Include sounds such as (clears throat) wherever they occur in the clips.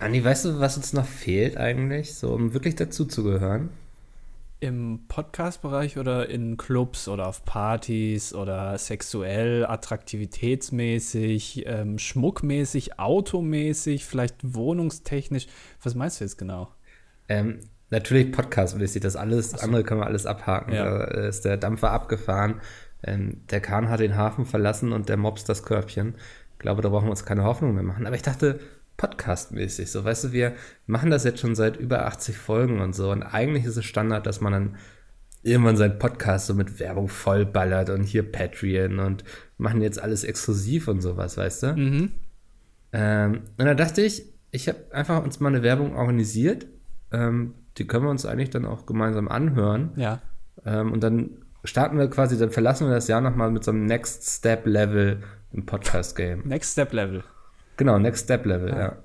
Andi, weißt du, was uns noch fehlt eigentlich, so um wirklich dazuzugehören? Im Podcast-Bereich oder in Clubs oder auf Partys oder sexuell, attraktivitätsmäßig, ähm, schmuckmäßig, automäßig, vielleicht wohnungstechnisch. Was meinst du jetzt genau? Ähm, natürlich podcastmäßig, das alles, so. andere können wir alles abhaken. Ja. Da ist der Dampfer abgefahren, ähm, der Kahn hat den Hafen verlassen und der Mops das Körbchen. Ich glaube, da brauchen wir uns keine Hoffnung mehr machen. Aber ich dachte, podcastmäßig, so weißt du, wir machen das jetzt schon seit über 80 Folgen und so. Und eigentlich ist es Standard, dass man dann irgendwann seinen Podcast so mit Werbung vollballert und hier Patreon und machen jetzt alles exklusiv und sowas, weißt du? Mhm. Ähm, und da dachte ich, ich habe einfach uns mal eine Werbung organisiert. Ähm, die können wir uns eigentlich dann auch gemeinsam anhören. Ja. Ähm, und dann starten wir quasi, dann verlassen wir das Jahr nochmal mit so einem Next Step Level im Podcast-Game. Next Step Level. Genau, Next Step Level, ja.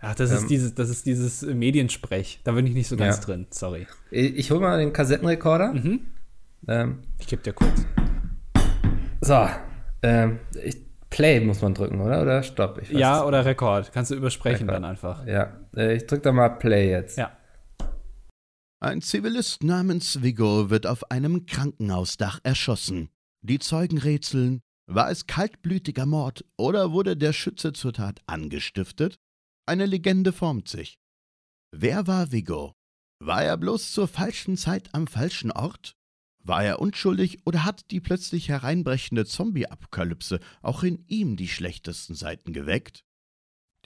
Ach, das Ähm. ist dieses, das ist dieses Mediensprech. Da bin ich nicht so ganz Ja. drin. Sorry. Ich, ich hole mal den Kassettenrekorder. Mhm. Ähm, Ich gebe dir kurz. so, ähm, ich, Play muss man drücken, oder? Oder Stopp? Ich weiß Ja, oder Rekord. Kannst du übersprechen Rekord. dann einfach. Ja, äh, ich drücke da mal Play jetzt. Ja. Ein Zivilist namens Vigo wird auf einem Krankenhausdach erschossen. Die Zeugen rätseln, war es kaltblütiger Mord oder wurde der Schütze zur Tat angestiftet? Eine Legende formt sich. Wer war Vigo? War er bloß zur falschen Zeit am falschen Ort? War er unschuldig oder hat die plötzlich hereinbrechende Zombie-Apokalypse auch in ihm die schlechtesten Seiten geweckt?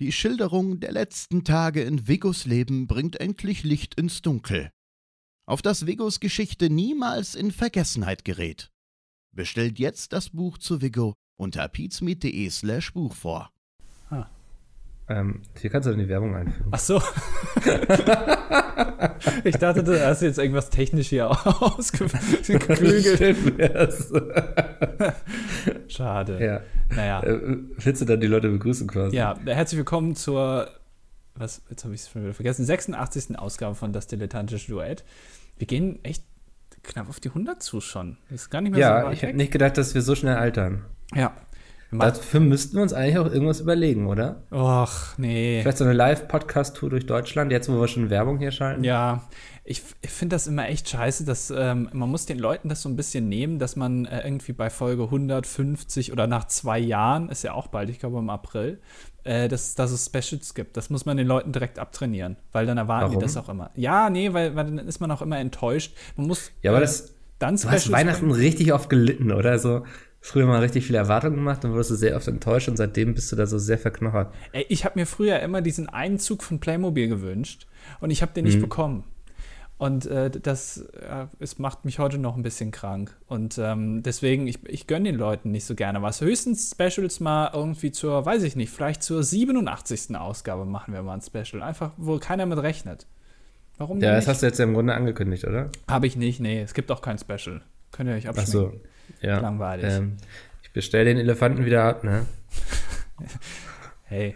Die Schilderung der letzten Tage in Vigos Leben bringt endlich Licht ins Dunkel auf das Vigos Geschichte niemals in Vergessenheit gerät. Bestellt jetzt das Buch zu Vigo unter pizmeet.de slash Buch vor. Ähm, hier kannst du dann die Werbung einfügen. Ach so. (laughs) ich dachte, du hast jetzt irgendwas technisch hier ausgeklügelt. Schade. ja. Naja. Äh, willst du dann die Leute begrüßen quasi? Ja, herzlich willkommen zur, was, jetzt habe ich es schon wieder vergessen, 86. Ausgabe von Das Dilettantische Duett. Wir gehen echt knapp auf die 100 zu schon. Ist gar nicht mehr so Ja, weit ich hätte nicht gedacht, dass wir so schnell altern. Ja. Dafür müssten wir uns eigentlich auch irgendwas überlegen, oder? Och, nee. Vielleicht so eine Live-Podcast-Tour durch Deutschland, jetzt wo wir schon Werbung hier schalten. Ja, ich, ich finde das immer echt scheiße, dass ähm, man muss den Leuten das so ein bisschen nehmen, dass man äh, irgendwie bei Folge 150 oder nach zwei Jahren, ist ja auch bald, ich glaube im April, äh, dass, dass es Specials gibt. Das muss man den Leuten direkt abtrainieren, weil dann erwarten Warum? die das auch immer. Ja, nee, weil, weil dann ist man auch immer enttäuscht. Man muss Ja, aber äh, das- dann Du hast Weihnachten richtig oft gelitten, oder? So früher mal richtig viele Erwartungen gemacht und wurdest du sehr oft enttäuscht und seitdem bist du da so sehr verknochert. Ey, ich habe mir früher immer diesen einen Zug von Playmobil gewünscht und ich habe den nicht Mhm. bekommen. Und äh, das äh, es macht mich heute noch ein bisschen krank. Und ähm, deswegen, ich, ich gönne den Leuten nicht so gerne was. Höchstens Specials mal irgendwie zur, weiß ich nicht, vielleicht zur 87. Ausgabe machen wir mal ein Special. Einfach, wo keiner mit rechnet. Warum Ja, das nicht? hast du jetzt ja im Grunde angekündigt, oder? Habe ich nicht, nee. Es gibt auch kein Special. Könnt ihr euch Ach abschminken. so. Ja. Langweilig. Ähm, ich bestelle den Elefanten wieder ab, ne? (laughs) Hey?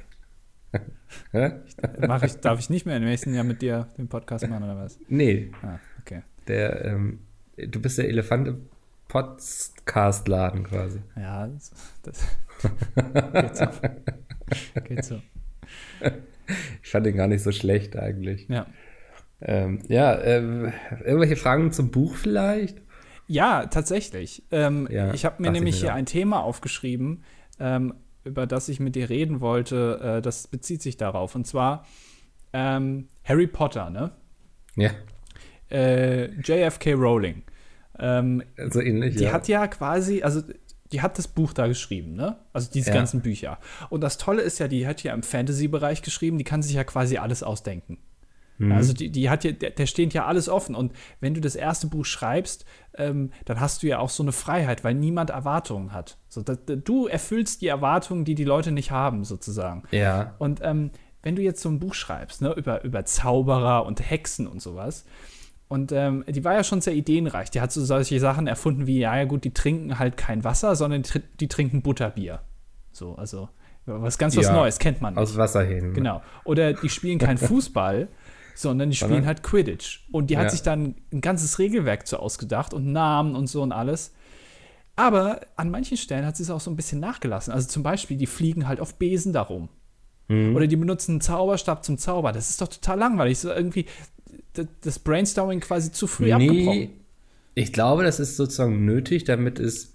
(laughs) mach ich, darf ich nicht mehr im nächsten Jahr mit dir den Podcast machen oder was? Nee, Ah, okay. der, ähm, du bist der Elefant im Podcast-Laden quasi. Ja, das, das geht so. Geht so. Ich fand den gar nicht so schlecht eigentlich. Ja. Ähm, ja, ähm, irgendwelche Fragen zum Buch vielleicht? Ja, tatsächlich. Ähm, Ja, ich habe mir nämlich mir hier ein Thema aufgeschrieben, ähm, über das ich mit dir reden wollte. Äh, das bezieht sich darauf. Und zwar ähm, Harry Potter, ne? Ja, Äh, JFK Rowling. Ähm, so ähnlich. die ja. hat ja quasi, also die hat das Buch da geschrieben, ne? Also diese Ja. ganzen Bücher. Und das Tolle ist ja, die hat ja im Fantasy-Bereich geschrieben, die kann sich ja quasi alles ausdenken. Mhm. Also die, die hat ja, der, der steht ja alles offen. Und wenn du das erste Buch schreibst, ähm, dann hast du ja auch so eine Freiheit, weil niemand Erwartungen hat. So, da, du erfüllst die Erwartungen, die die Leute nicht haben, sozusagen. ja, Und ähm, wenn du jetzt so ein Buch schreibst, ne, über, über Zauberer und Hexen und sowas, und ähm, die war ja schon sehr ideenreich. Die hat so solche Sachen erfunden wie, ja, ja gut, die trinken halt kein Wasser, sondern die, die trinken Butterbier. So, also was ganz was Ja, Neues, kennt man aus nicht. Wasserhähnen. Genau. Oder die spielen kein (laughs) Fußball, sondern die spielen halt Quidditch. Und die hat Ja. sich dann ein ganzes Regelwerk zu ausgedacht und Namen und so und alles. Aber an manchen Stellen hat sie es auch so ein bisschen nachgelassen. Also zum Beispiel, die fliegen halt auf Besen darum. Mhm. Oder die benutzen einen Zauberstab zum Zauber. Das ist doch total langweilig. So irgendwie das Brainstorming quasi zu früh nee, abgebrochen. Ich glaube, das ist sozusagen nötig, damit es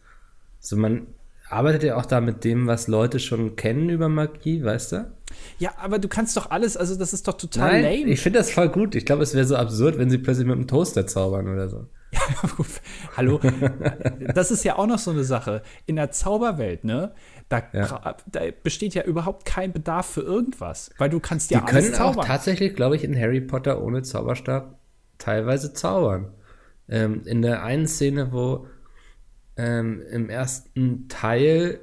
so man arbeitet ja auch da mit dem, was Leute schon kennen über Magie, weißt du? Ja, aber du kannst doch alles, also das ist doch total Nein, lame. Ich finde das voll gut. Ich glaube, es wäre so absurd, wenn sie plötzlich mit einem Toaster zaubern oder so. (laughs) Ja, hallo. das ist ja auch noch so eine Sache. In der Zauberwelt, ne? Da, ja. da, besteht ja überhaupt kein Bedarf für irgendwas, weil du kannst ja Die alles können auch tatsächlich, glaube ich, in Harry Potter ohne Zauberstab teilweise zaubern. Ähm, in der einen Szene, wo ähm, im ersten Teil,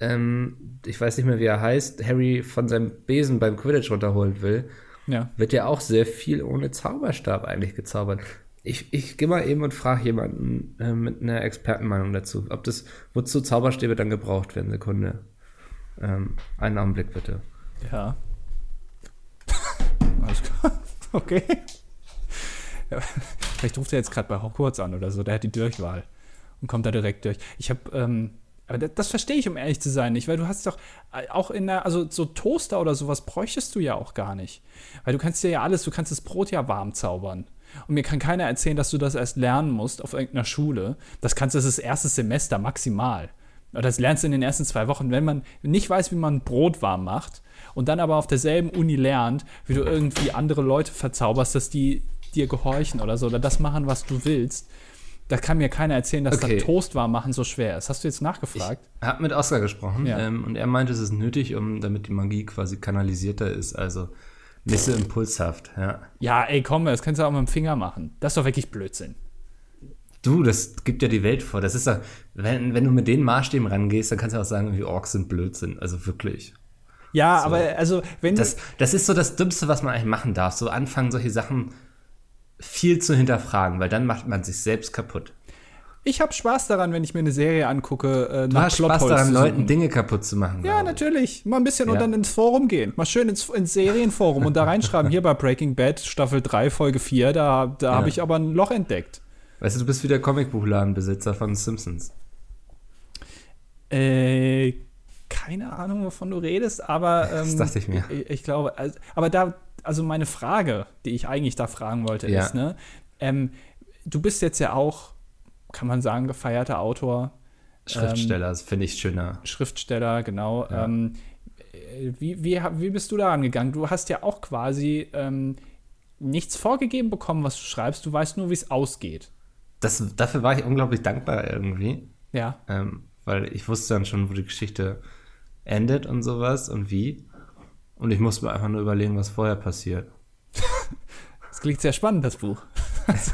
ähm, ich weiß nicht mehr, wie er heißt, Harry von seinem Besen beim Quidditch runterholen will, ja. wird ja auch sehr viel ohne Zauberstab eigentlich gezaubert. Ich, ich gehe mal eben und frage jemanden äh, mit einer Expertenmeinung dazu, ob das, wozu Zauberstäbe dann gebraucht werden. Sekunde. Ähm, einen Augenblick bitte. Ja. (laughs) Alles klar. (laughs) Okay. Ja, (laughs) vielleicht ruft er jetzt gerade bei Hogwarts an oder so, der hat die Durchwahl und kommt da direkt durch. Ich habe, ähm, aber das, das verstehe ich, um ehrlich zu sein, nicht, weil du hast doch äh, auch in der, also so Toaster oder sowas bräuchtest du ja auch gar nicht. Weil du kannst dir ja alles, du kannst das Brot ja warm zaubern. Und mir kann keiner erzählen, dass du das erst lernen musst auf irgendeiner Schule. Das kannst du das, das erste Semester maximal. Das lernst du in den ersten zwei Wochen, wenn man nicht weiß, wie man Brot warm macht und dann aber auf derselben Uni lernt, wie du irgendwie andere Leute verzauberst, dass die dir gehorchen oder so oder das machen, was du willst. Da kann mir keiner erzählen, dass okay. das Toast warm machen so schwer ist. Hast du jetzt nachgefragt? Ich habe mit Oscar gesprochen ja. ähm, und er meinte, es ist nötig, um damit die Magie quasi kanalisierter ist. Also nicht so impulshaft, ja. Ja, ey, komm, das kannst du auch mit dem Finger machen. Das ist doch wirklich Blödsinn. Du, das gibt ja die Welt vor. Das ist doch, wenn, wenn du mit den Maßstäben rangehst, dann kannst du auch sagen, wie Orks sind Blödsinn. Also wirklich. Ja, so. aber also, wenn das, das ist so das Dümmste, was man eigentlich machen darf. So anfangen, solche Sachen viel zu hinterfragen, weil dann macht man sich selbst kaputt. Ich habe Spaß daran, wenn ich mir eine Serie angucke. Äh, du hast Spaß daran, Leuten Dinge kaputt zu machen. Ja, natürlich. Mal ein bisschen ja. und dann ins Forum gehen. Mal schön ins, ins Serienforum und da reinschreiben. Hier bei Breaking Bad, Staffel 3, Folge 4, da, da ja. habe ich aber ein Loch entdeckt. Weißt du, du bist wieder Comicbuchladenbesitzer von Simpsons. Äh, keine Ahnung, wovon du redest, aber. (laughs) Ähm, das dachte ich mir. Ich, ich glaube, also, aber da, also meine Frage, die ich eigentlich da fragen wollte, ja. ist, ne? Ähm, du bist jetzt ja auch kann man sagen, gefeierter Autor. Schriftsteller, ähm, finde ich schöner. Schriftsteller, genau. Ja. Ähm, wie, wie, wie bist du da angegangen? Du hast ja auch quasi ähm, nichts vorgegeben bekommen, was du schreibst. Du weißt nur, wie es ausgeht. Das, dafür war ich unglaublich dankbar irgendwie. Ja. Ähm, weil ich wusste dann schon, wo die Geschichte endet und sowas und wie. Und ich musste mir einfach nur überlegen, was vorher passiert. (laughs) das klingt sehr spannend, das Buch. (laughs) Also,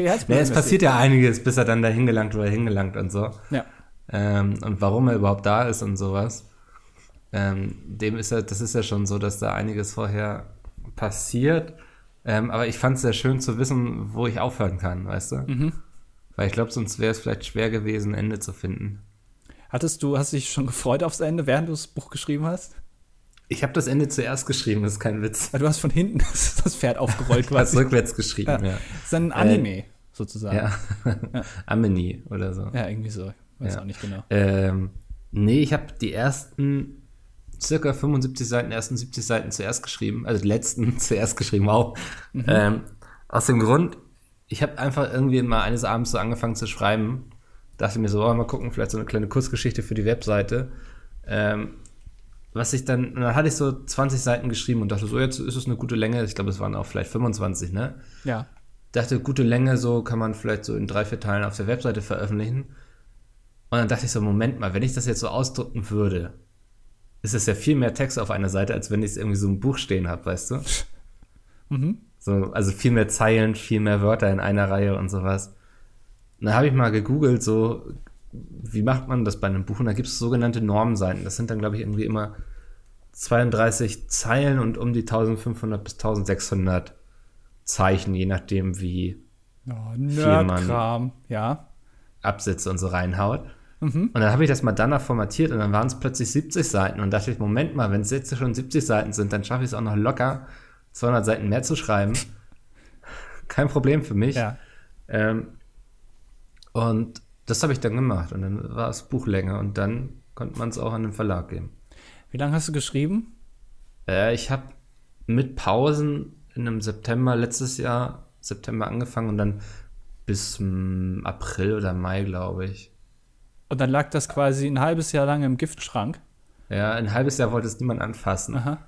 ja, es passiert ja einiges, bis er dann da hingelangt oder hingelangt und so. Ja. Ähm, und warum er überhaupt da ist und sowas. Ähm, dem ist ja, das ist ja schon so, dass da einiges vorher passiert. Ähm, aber ich fand es sehr schön zu wissen, wo ich aufhören kann, weißt du? Mhm. Weil ich glaube, sonst wäre es vielleicht schwer gewesen, ein Ende zu finden. Hattest du, hast du dich schon gefreut aufs Ende, während du das Buch geschrieben hast? Ich habe das Ende zuerst geschrieben, das ist kein Witz. Du hast von hinten (laughs) das Pferd aufgerollt (laughs) quasi. Ich habe rückwärts geschrieben, ja. ja. Das ist ein Anime, äh, sozusagen. Ja. ja. (laughs) Amini oder so. Ja, irgendwie so. Weiß ja. auch nicht genau. Ähm, nee, ich habe die ersten circa 75 Seiten, ersten 70 Seiten zuerst geschrieben, also die letzten zuerst geschrieben auch. Mhm. Ähm, aus dem Grund, ich habe einfach irgendwie mal eines Abends so angefangen zu schreiben. Dachte mir so, oh, mal gucken, vielleicht so eine kleine Kurzgeschichte für die Webseite. Ähm, was ich dann, dann hatte ich so 20 Seiten geschrieben und dachte so, jetzt ist es eine gute Länge. Ich glaube, es waren auch vielleicht 25, ne? Ja. Dachte, gute Länge, so kann man vielleicht so in drei, vier Teilen auf der Webseite veröffentlichen. Und dann dachte ich so, Moment mal, wenn ich das jetzt so ausdrucken würde, ist es ja viel mehr Text auf einer Seite, als wenn ich es irgendwie so im Buch stehen habe, weißt du? (laughs) Mhm. So, also viel mehr Zeilen, viel mehr Wörter in einer Reihe und sowas. Und dann habe ich mal gegoogelt, so wie macht man das bei einem Buch? Und da gibt es sogenannte Normseiten. Das sind dann, glaube ich, irgendwie immer 32 Zeilen und um die 1500 bis 1600 Zeichen, je nachdem, wie oh, viel man ja. Absätze und so reinhaut. Mhm. Und dann habe ich das mal danach formatiert und dann waren es plötzlich 70 Seiten und dachte ich, Moment mal, wenn es jetzt schon 70 Seiten sind, dann schaffe ich es auch noch locker, 200 Seiten mehr zu schreiben. (laughs) Kein Problem für mich. Ja. Ähm, und das habe ich dann gemacht und dann war es Buchlänge und dann konnte man es auch an den Verlag geben. Wie lange hast du geschrieben? Äh, ich habe mit Pausen in einem September letztes Jahr, September angefangen und dann bis mm, April oder Mai, glaube ich. Und dann lag das quasi ein halbes Jahr lang im Giftschrank. Ja, ein halbes Jahr wollte es niemand anfassen. Aha.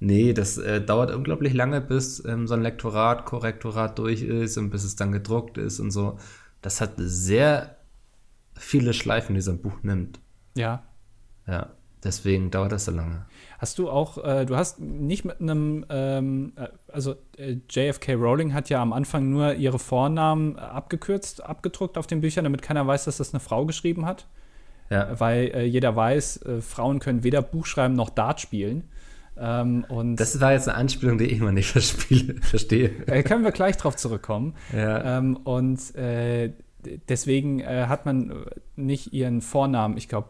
Nee, das äh, dauert unglaublich lange, bis ähm, so ein Lektorat, Korrektorat durch ist und bis es dann gedruckt ist und so. Das hat sehr viele Schleifen, die so ein Buch nimmt. Ja. Ja, deswegen dauert das so lange. Hast du auch, äh, du hast nicht mit einem, ähm, äh, also äh, JFK Rowling hat ja am Anfang nur ihre Vornamen äh, abgekürzt, abgedruckt auf den Büchern, damit keiner weiß, dass das eine Frau geschrieben hat. Ja, Weil äh, jeder weiß, äh, Frauen können weder Buch schreiben noch Dart spielen. Ähm, und das war jetzt eine Anspielung, die ich immer nicht (laughs) verspiele, verstehe. äh, können wir gleich drauf zurückkommen. Ja, Ähm, und äh, deswegen äh, hat man nicht ihren Vornamen, ich glaube,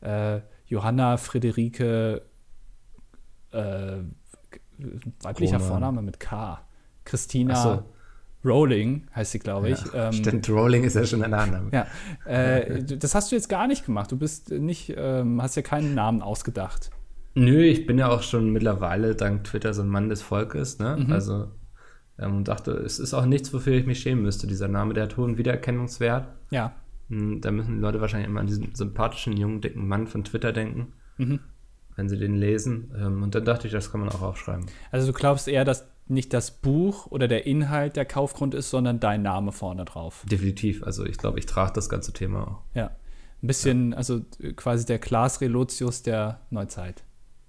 äh, Johanna Friederike, äh, weiblicher Roman. Vorname mit K. Christina so. Rowling heißt sie, glaube ich. ja. Ähm, Stimmt, Rolling ist ja schon ein Name. ja, äh, das hast du jetzt gar nicht gemacht. Du bist nicht, ähm, hast ja keinen Namen ausgedacht. Nö, ich bin ja auch schon mittlerweile dank Twitter so ein Mann des Volkes, ne? Mhm. Also ähm, und dachte, es ist auch nichts, wofür ich mich schämen müsste. Dieser Name, der hat hohen Wiedererkennungswert. Ja. Hm, Da müssen die Leute wahrscheinlich immer an diesen sympathischen, jungen, dicken Mann von Twitter denken, Mhm. wenn sie den lesen. Ähm, Und dann dachte ich, das kann man auch aufschreiben. Also du glaubst eher, dass nicht das Buch oder der Inhalt der Kaufgrund ist, sondern dein Name vorne drauf. Definitiv. Also ich glaube, ich trage das ganze Thema auch. Ja. Ein bisschen, also äh, quasi der Klaas Relotius der Neuzeit.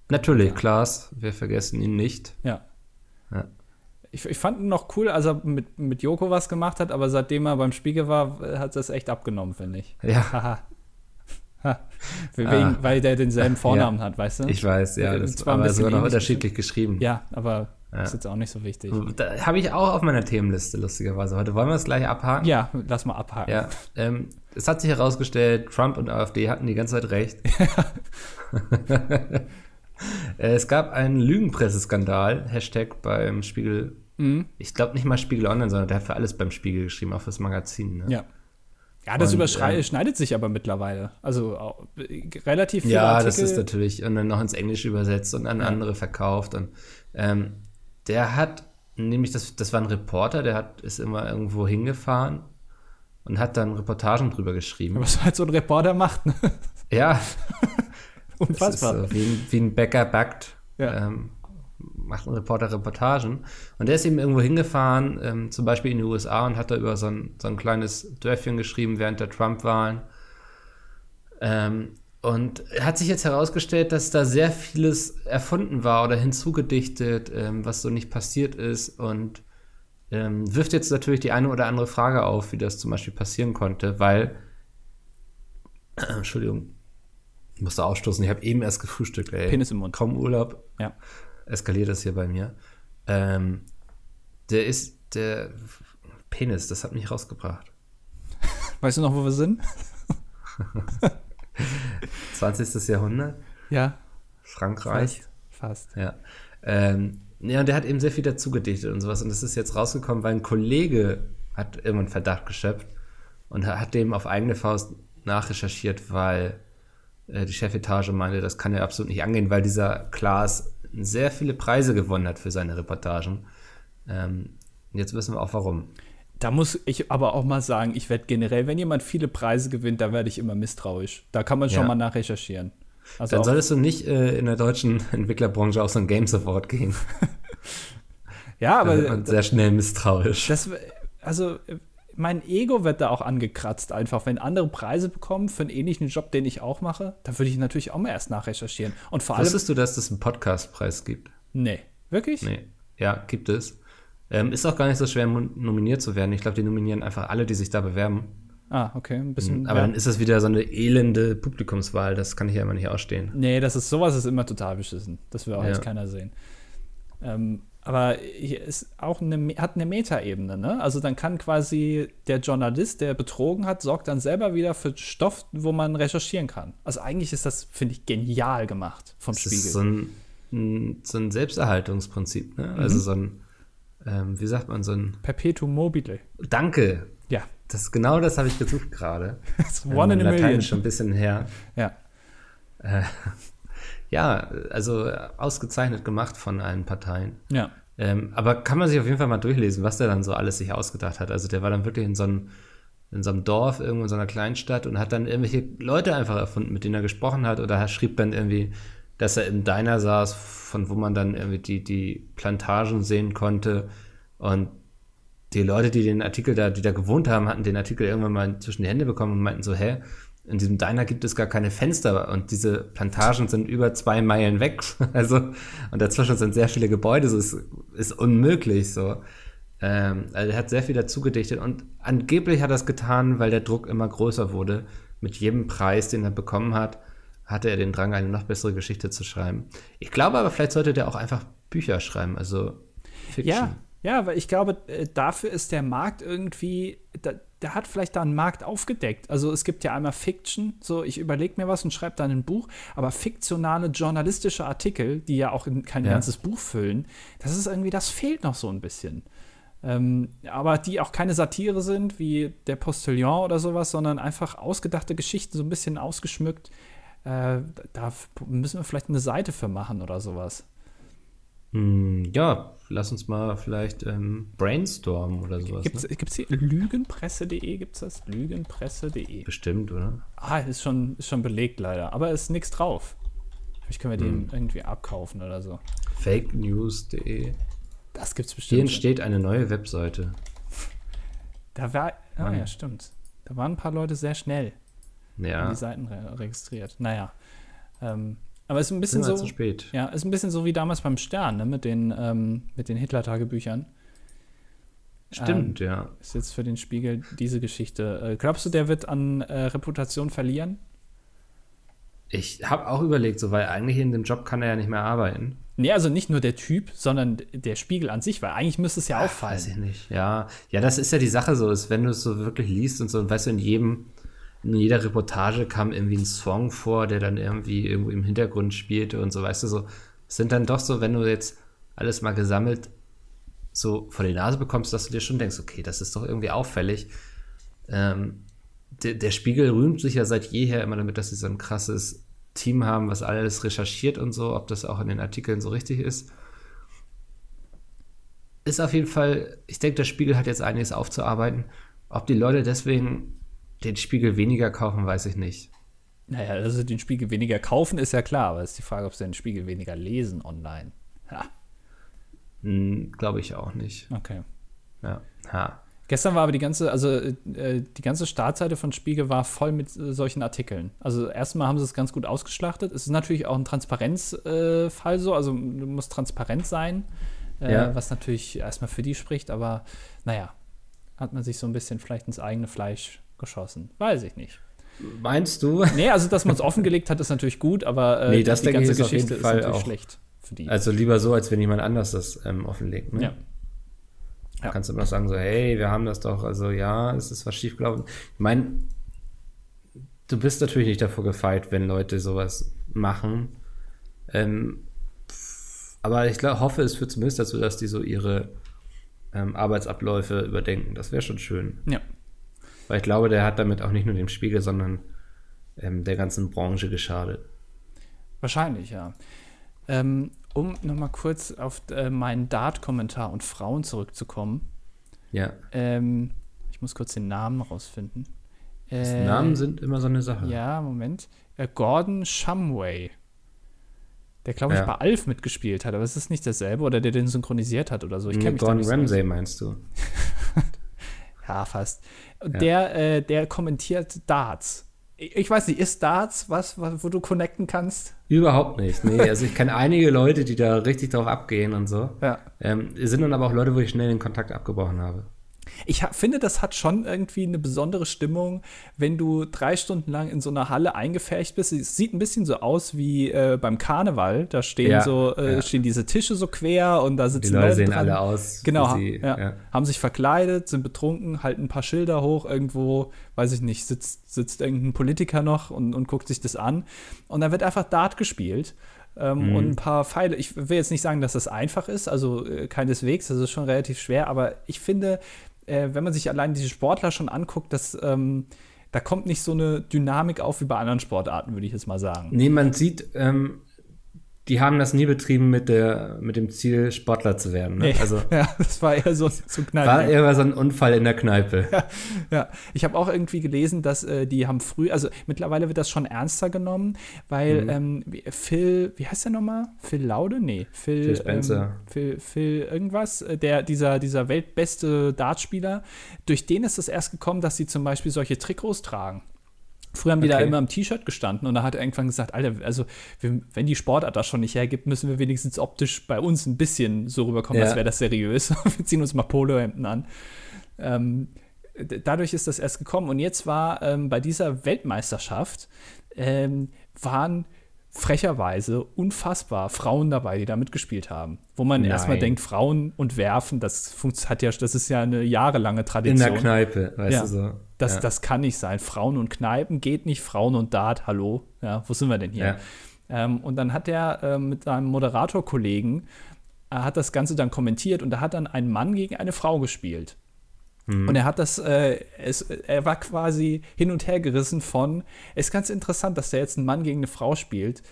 Natürlich, Klaas, wir vergessen ihn nicht. Ja. Ja. Ich, ich fand ihn noch cool, als er mit, mit Joko was gemacht hat, aber seitdem er beim Spiegel war, hat das echt abgenommen, finde ich. Ja. (laughs) Wegen, Ah. weil der denselben Vornamen hat, weißt du? ich weiß, ja. Äh, Das zwar ein aber bisschen sogar noch unterschiedlich geschrieben. Ja, aber Ja. ist jetzt auch nicht so wichtig. Habe ich auch auf meiner Themenliste, lustigerweise. Heute wollen wir es gleich abhaken. Ja, lass mal abhaken. Ja, ähm, es hat sich herausgestellt, Trump und AfD hatten die ganze Zeit recht. Äh, (laughs) (laughs) es gab einen Lügenpresseskandal, Hashtag beim Spiegel. Mhm. Ich glaube nicht mal Spiegel Online, sondern der hat für alles beim Spiegel geschrieben, auch fürs Magazin. Ne? Ja. Ja, das Und, überschrei- ähm, schneidet sich aber mittlerweile. Also äh, relativ viele Ja, Artikel. das ist natürlich. Und dann noch ins Englische übersetzt und an Ja. andere verkauft. Und ähm, der hat, nämlich, das, das war ein Reporter, der hat, ist immer irgendwo hingefahren und hat dann Reportagen drüber geschrieben. was halt so ein Reporter macht. Ne? Ja, (laughs) (laughs) Das ist Unfassbar. so, wie, ein, wie ein Bäcker backt, Ja. ähm, macht ein Reporter Reportagen. Und der ist eben irgendwo hingefahren, ähm, zum Beispiel in die USA, und hat da über so ein, so ein kleines Dörfchen geschrieben während der Trump-Wahlen. Ähm, und hat sich jetzt herausgestellt, dass da sehr vieles erfunden war oder hinzugedichtet, ähm, was so nicht passiert ist. Und ähm, wirft jetzt natürlich die eine oder andere Frage auf, wie das zum Beispiel passieren konnte, weil, (clears throat) Entschuldigung, musste ausstoßen, ich habe eben erst gefrühstückt, ey. Penis im Mund. Kaum Urlaub, Ja. eskaliert das hier bei mir. Ähm, der ist, der Penis, das hat mich rausgebracht. (laughs) Weißt du noch, wo wir sind? (laughs) 20. Jahrhundert, Ja. Frankreich. Fast. Fast. Ja. Ähm, ja, und der hat eben sehr viel dazu gedichtet und sowas. Und das ist jetzt rausgekommen, weil ein Kollege hat irgendwann Verdacht geschöpft und ha- hat dem auf eigene Faust nachrecherchiert, weil die Chefetage meinte, das kann ja absolut nicht angehen, weil dieser Klaas sehr viele Preise gewonnen hat für seine Reportagen. Ähm, jetzt wissen wir auch warum. Da muss ich aber auch mal sagen, ich werde generell, wenn jemand viele Preise gewinnt, da werde ich immer misstrauisch. Da kann man schon Ja. mal nachrecherchieren. Also Dann solltest du nicht äh, in der deutschen (laughs) Entwicklerbranche auf so ein Games Award gehen. (laughs) ja, (laughs) Da wird aber man sehr schnell misstrauisch. das, also äh, mein Ego wird da auch angekratzt einfach. Wenn andere Preise bekommen für einen ähnlichen Job, den ich auch mache, dann würde ich natürlich auch mal erst nachrecherchieren. Und vor allem, Wusstest du, dass es einen Podcastpreis gibt? nee, wirklich? Nee. Ja, gibt es. Ähm, ist auch gar nicht so schwer, nominiert zu werden. Ich glaube, die nominieren einfach alle, die sich da bewerben. Ah, okay, ein bisschen. Aber ja. dann ist das wieder so eine elende Publikumswahl. Das kann ich ja immer nicht ausstehen. Nee, das ist sowas ist immer total beschissen. Das will auch Ja. jetzt keiner sehen. Ähm, aber hier ist auch eine, hat eine Metaebene, ne? Also dann kann quasi der Journalist, der betrogen hat, sorgt dann selber wieder für Stoff, wo man recherchieren kann. Also eigentlich ist das, finde ich, genial gemacht vom Das Spiegel. ist so ein, ein, so ein Selbsterhaltungsprinzip. Ne? Mhm. Also so ein, ähm, wie sagt man, so ein Perpetuum mobile. Danke. Ja, Das, genau das habe ich gesucht gerade. (laughs) das ist Ähm, one in a Latein million. schon ein bisschen her. Ja, ja, also ausgezeichnet gemacht von allen Parteien. Ja. Ähm, aber kann man sich auf jeden Fall mal durchlesen, was der dann so alles sich ausgedacht hat. Also der war dann wirklich in so einem, in so einem Dorf, irgendwo in so einer Kleinstadt und hat dann irgendwelche Leute einfach erfunden, mit denen er gesprochen hat. Oder er schrieb dann irgendwie, dass er im Diner saß, von wo man dann irgendwie die, die Plantagen sehen konnte. Und die Leute, die den Artikel da, die da gewohnt haben, hatten den Artikel irgendwann mal zwischen die Hände bekommen und meinten so, hä, in diesem Diner gibt es gar keine Fenster und diese Plantagen sind über zwei Meilen weg. (laughs) Also, und dazwischen sind sehr viele Gebäude, so ist, ist unmöglich so. Ähm, also er hat sehr viel dazu gedichtet und angeblich hat er es getan, weil der Druck immer größer wurde. Mit jedem Preis, den er bekommen hat, hatte er den Drang, eine noch bessere Geschichte zu schreiben. Ich glaube aber, vielleicht sollte der auch einfach Bücher schreiben, also Fiction. Ja, ja, weil ich glaube, äh, dafür ist der Markt irgendwie, der hat vielleicht da einen Markt aufgedeckt. Also es gibt ja einmal Fiction, so ich überlege mir was und schreibe dann ein Buch, aber fiktionale journalistische Artikel, die ja auch kein ja. ganzes Buch füllen, das ist irgendwie, das fehlt noch so ein bisschen. Ähm, aber die auch keine Satire sind, wie der Postillon oder sowas, sondern einfach ausgedachte Geschichten, so ein bisschen ausgeschmückt. Äh, da müssen wir vielleicht eine Seite für machen oder sowas. Hm, ja, lass uns mal vielleicht ähm, brainstormen oder sowas. Gibt es ne? hier lügenpresse.de? Gibt es das? Lügenpresse.de. Bestimmt, oder? Ah, ist schon, ist schon belegt leider. Aber ist nichts drauf. Ich können wir hm. den irgendwie abkaufen oder so. Fake News.de. Das gibt's bestimmt. Hier entsteht eine neue Webseite. Da war. Ah, ja, stimmt. Da waren ein paar Leute sehr schnell. Ja. Die Seiten re registriert. Naja. Ähm, aber es ist ein bisschen so. Zu spät. Ja, ist ein bisschen so wie damals beim Stern, ne, mit den, ähm, den Hitler-Tagebüchern. Stimmt, ähm, ja. Ist jetzt für den Spiegel diese Geschichte. Äh, glaubst du, der wird an äh, Reputation verlieren? Ich habe auch überlegt, so, weil eigentlich in dem Job kann er ja nicht mehr arbeiten. Nee, also nicht nur der Typ, sondern der Spiegel an sich, weil eigentlich müsste es ja auffallen. Weiß ich nicht, ja. Ja, das ist ja die Sache so, ist, wenn du es so wirklich liest und so, und weißt du, in jedem in jeder Reportage kam irgendwie ein Song vor, der dann irgendwie irgendwo im Hintergrund spielte und so, weißt du, so, sind dann doch so, wenn du jetzt alles mal gesammelt so vor die Nase bekommst, dass du dir schon denkst, okay, das ist doch irgendwie auffällig. Ähm, der, der, Spiegel rühmt sich ja seit jeher immer damit, dass sie so ein krasses Team haben, was alles recherchiert und so, ob das auch in den Artikeln so richtig ist. Ist auf jeden Fall, ich denke, der Spiegel hat jetzt einiges aufzuarbeiten. Ob die Leute deswegen den Spiegel weniger kaufen, weiß ich nicht. Naja, also den Spiegel weniger kaufen ist ja klar, aber es ist die Frage, ob sie den Spiegel weniger lesen online. Ja. Hm, Glaube ich auch nicht. Okay. Ja. Ha. Gestern war aber die ganze, also äh, die ganze Startseite von Spiegel war voll mit äh, solchen Artikeln. Also erstmal haben sie es ganz gut ausgeschlachtet. Es ist natürlich auch ein Transparenzfall äh, so, also du musst transparent sein, äh, ja. was natürlich erstmal für die spricht, aber naja, hat man sich so ein bisschen vielleicht ins eigene Fleisch geschossen. Weiß ich nicht. Meinst du? (laughs) Nee, also dass man es offengelegt hat, ist natürlich gut, aber äh, nee, das die ganze Geschichte ist natürlich auch schlecht für die. Also lieber so, als wenn jemand anders das ähm, offenlegt. Ne? Ja. ja. Kannst du immer noch sagen, so, hey, wir haben das doch, also ja, es ist was schiefgelaufen. Ich meine, du bist natürlich nicht davor gefeit, wenn Leute sowas machen. Ähm, aber ich glaub, hoffe, es führt zumindest dazu, dass die so ihre ähm, Arbeitsabläufe überdenken. Das wäre schon schön. Ja. Weil ich glaube, der hat damit auch nicht nur dem Spiegel, sondern ähm, der ganzen Branche geschadet. Wahrscheinlich, ja. Ähm, um nochmal kurz auf äh, meinen Dart-Kommentar und Frauen zurückzukommen. Ja. Ähm, ich muss kurz den Namen rausfinden. Äh, Namen sind immer so eine Sache. Ja, Moment. Äh, Gordon Shumway. Der, glaube ich, ja. bei Alf mitgespielt hat, aber es ist nicht dasselbe oder der den synchronisiert hat oder so. Ich kenne Gordon Ramsay meinst du? (laughs) ja, fast. Ja. Der, äh, der kommentiert Darts. Ich weiß nicht, ist Darts was, wo du connecten kannst? Überhaupt nicht. Nee, also ich kenne einige Leute, die da richtig drauf abgehen und so. Ja. Ähm, sind dann aber auch Leute, wo ich schnell den Kontakt abgebrochen habe. Ich finde, das hat schon irgendwie eine besondere Stimmung, wenn du drei Stunden lang in so einer Halle eingefärcht bist. Es sieht ein bisschen so aus wie äh, beim Karneval. Da stehen ja, so äh, ja. stehen diese Tische so quer und da sitzen Die Leute, sehen dran. alle aus. Genau, sie, ja. haben sich verkleidet, sind betrunken, halten ein paar Schilder hoch irgendwo, weiß ich nicht, sitzt, sitzt irgendein Politiker noch und, und guckt sich das an. Und da wird einfach Dart gespielt. Ähm, mhm. und ein paar Pfeile. Ich will jetzt nicht sagen, dass das einfach ist, also äh, keineswegs, das ist schon relativ schwer, aber ich finde, äh, wenn man sich allein diese Sportler schon anguckt, dass ähm, da kommt nicht so eine Dynamik auf wie bei anderen Sportarten, würde ich jetzt mal sagen. Nee, man sieht, ähm, die haben das nie betrieben mit, der, mit dem Ziel, Sportler zu werden. Ne? Nee, Also (laughs) ja, das war eher so zu knallen. war eher so ein Unfall in der Kneipe. Ja, ja. ich habe auch irgendwie gelesen, dass äh, die haben früh, also mittlerweile wird das schon ernster genommen, weil Mhm. ähm, Phil, wie heißt der nochmal? Phil Laude? Nee, Phil, Phil Spencer. Ähm, Phil, Phil irgendwas, äh, der, dieser, dieser weltbeste Dartspieler, durch den ist es erst gekommen, dass sie zum Beispiel solche Trikots tragen. Früher haben die da Okay. immer im T-Shirt gestanden und da hat er irgendwann gesagt, Alter, also wir, wenn die Sportart das schon nicht hergibt, müssen wir wenigstens optisch bei uns ein bisschen so rüberkommen, Ja. als wäre das seriös. (laughs) wir ziehen uns mal Polohemden an. Ähm, dadurch ist das erst gekommen. Und jetzt war ähm, bei dieser Weltmeisterschaft ähm, waren frecherweise unfassbar Frauen dabei, die da mitgespielt haben. Wo man Nein. erstmal denkt, Frauen und Werfen, das hat ja, das ist ja eine jahrelange In Tradition. der Kneipe, weißt Ja. du so. Das, ja. das kann nicht sein. Frauen und Kneipen geht nicht. Frauen und Dart, hallo. Ja, wo sind wir denn hier? Ja. Ähm, und dann hat er ähm, mit seinem Moderatorkollegen er hat das Ganze dann kommentiert und da hat dann ein Mann gegen eine Frau gespielt. Mhm. Und er hat das, äh, es, er war quasi hin und her gerissen von, es ist ganz interessant, dass der jetzt ein Mann gegen eine Frau spielt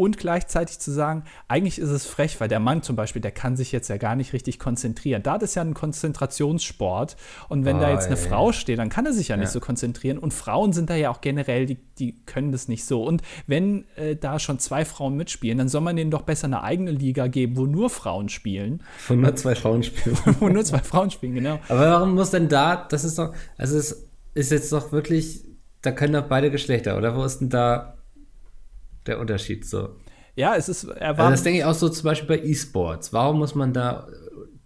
und gleichzeitig zu sagen, eigentlich ist es frech, weil der Mann zum Beispiel, der kann sich jetzt ja gar nicht richtig konzentrieren. Dart ist ja ein Konzentrationssport und wenn da Oh, jetzt eine ey. Frau steht, dann kann er sich ja nicht Ja. so konzentrieren und Frauen sind da ja auch generell, die, die können das nicht so. Und wenn äh, da schon zwei Frauen mitspielen, dann soll man denen doch besser eine eigene Liga geben, wo nur Frauen spielen, Von nur zwei Frauen spielen. (laughs) wo nur zwei Frauen spielen, genau. Aber warum muss denn da, das ist doch, also es ist jetzt doch wirklich, da können doch beide Geschlechter, oder wo ist denn da der Unterschied so? Ja, es ist, er war Also das denke ich auch so zum Beispiel bei E-Sports. Warum muss man da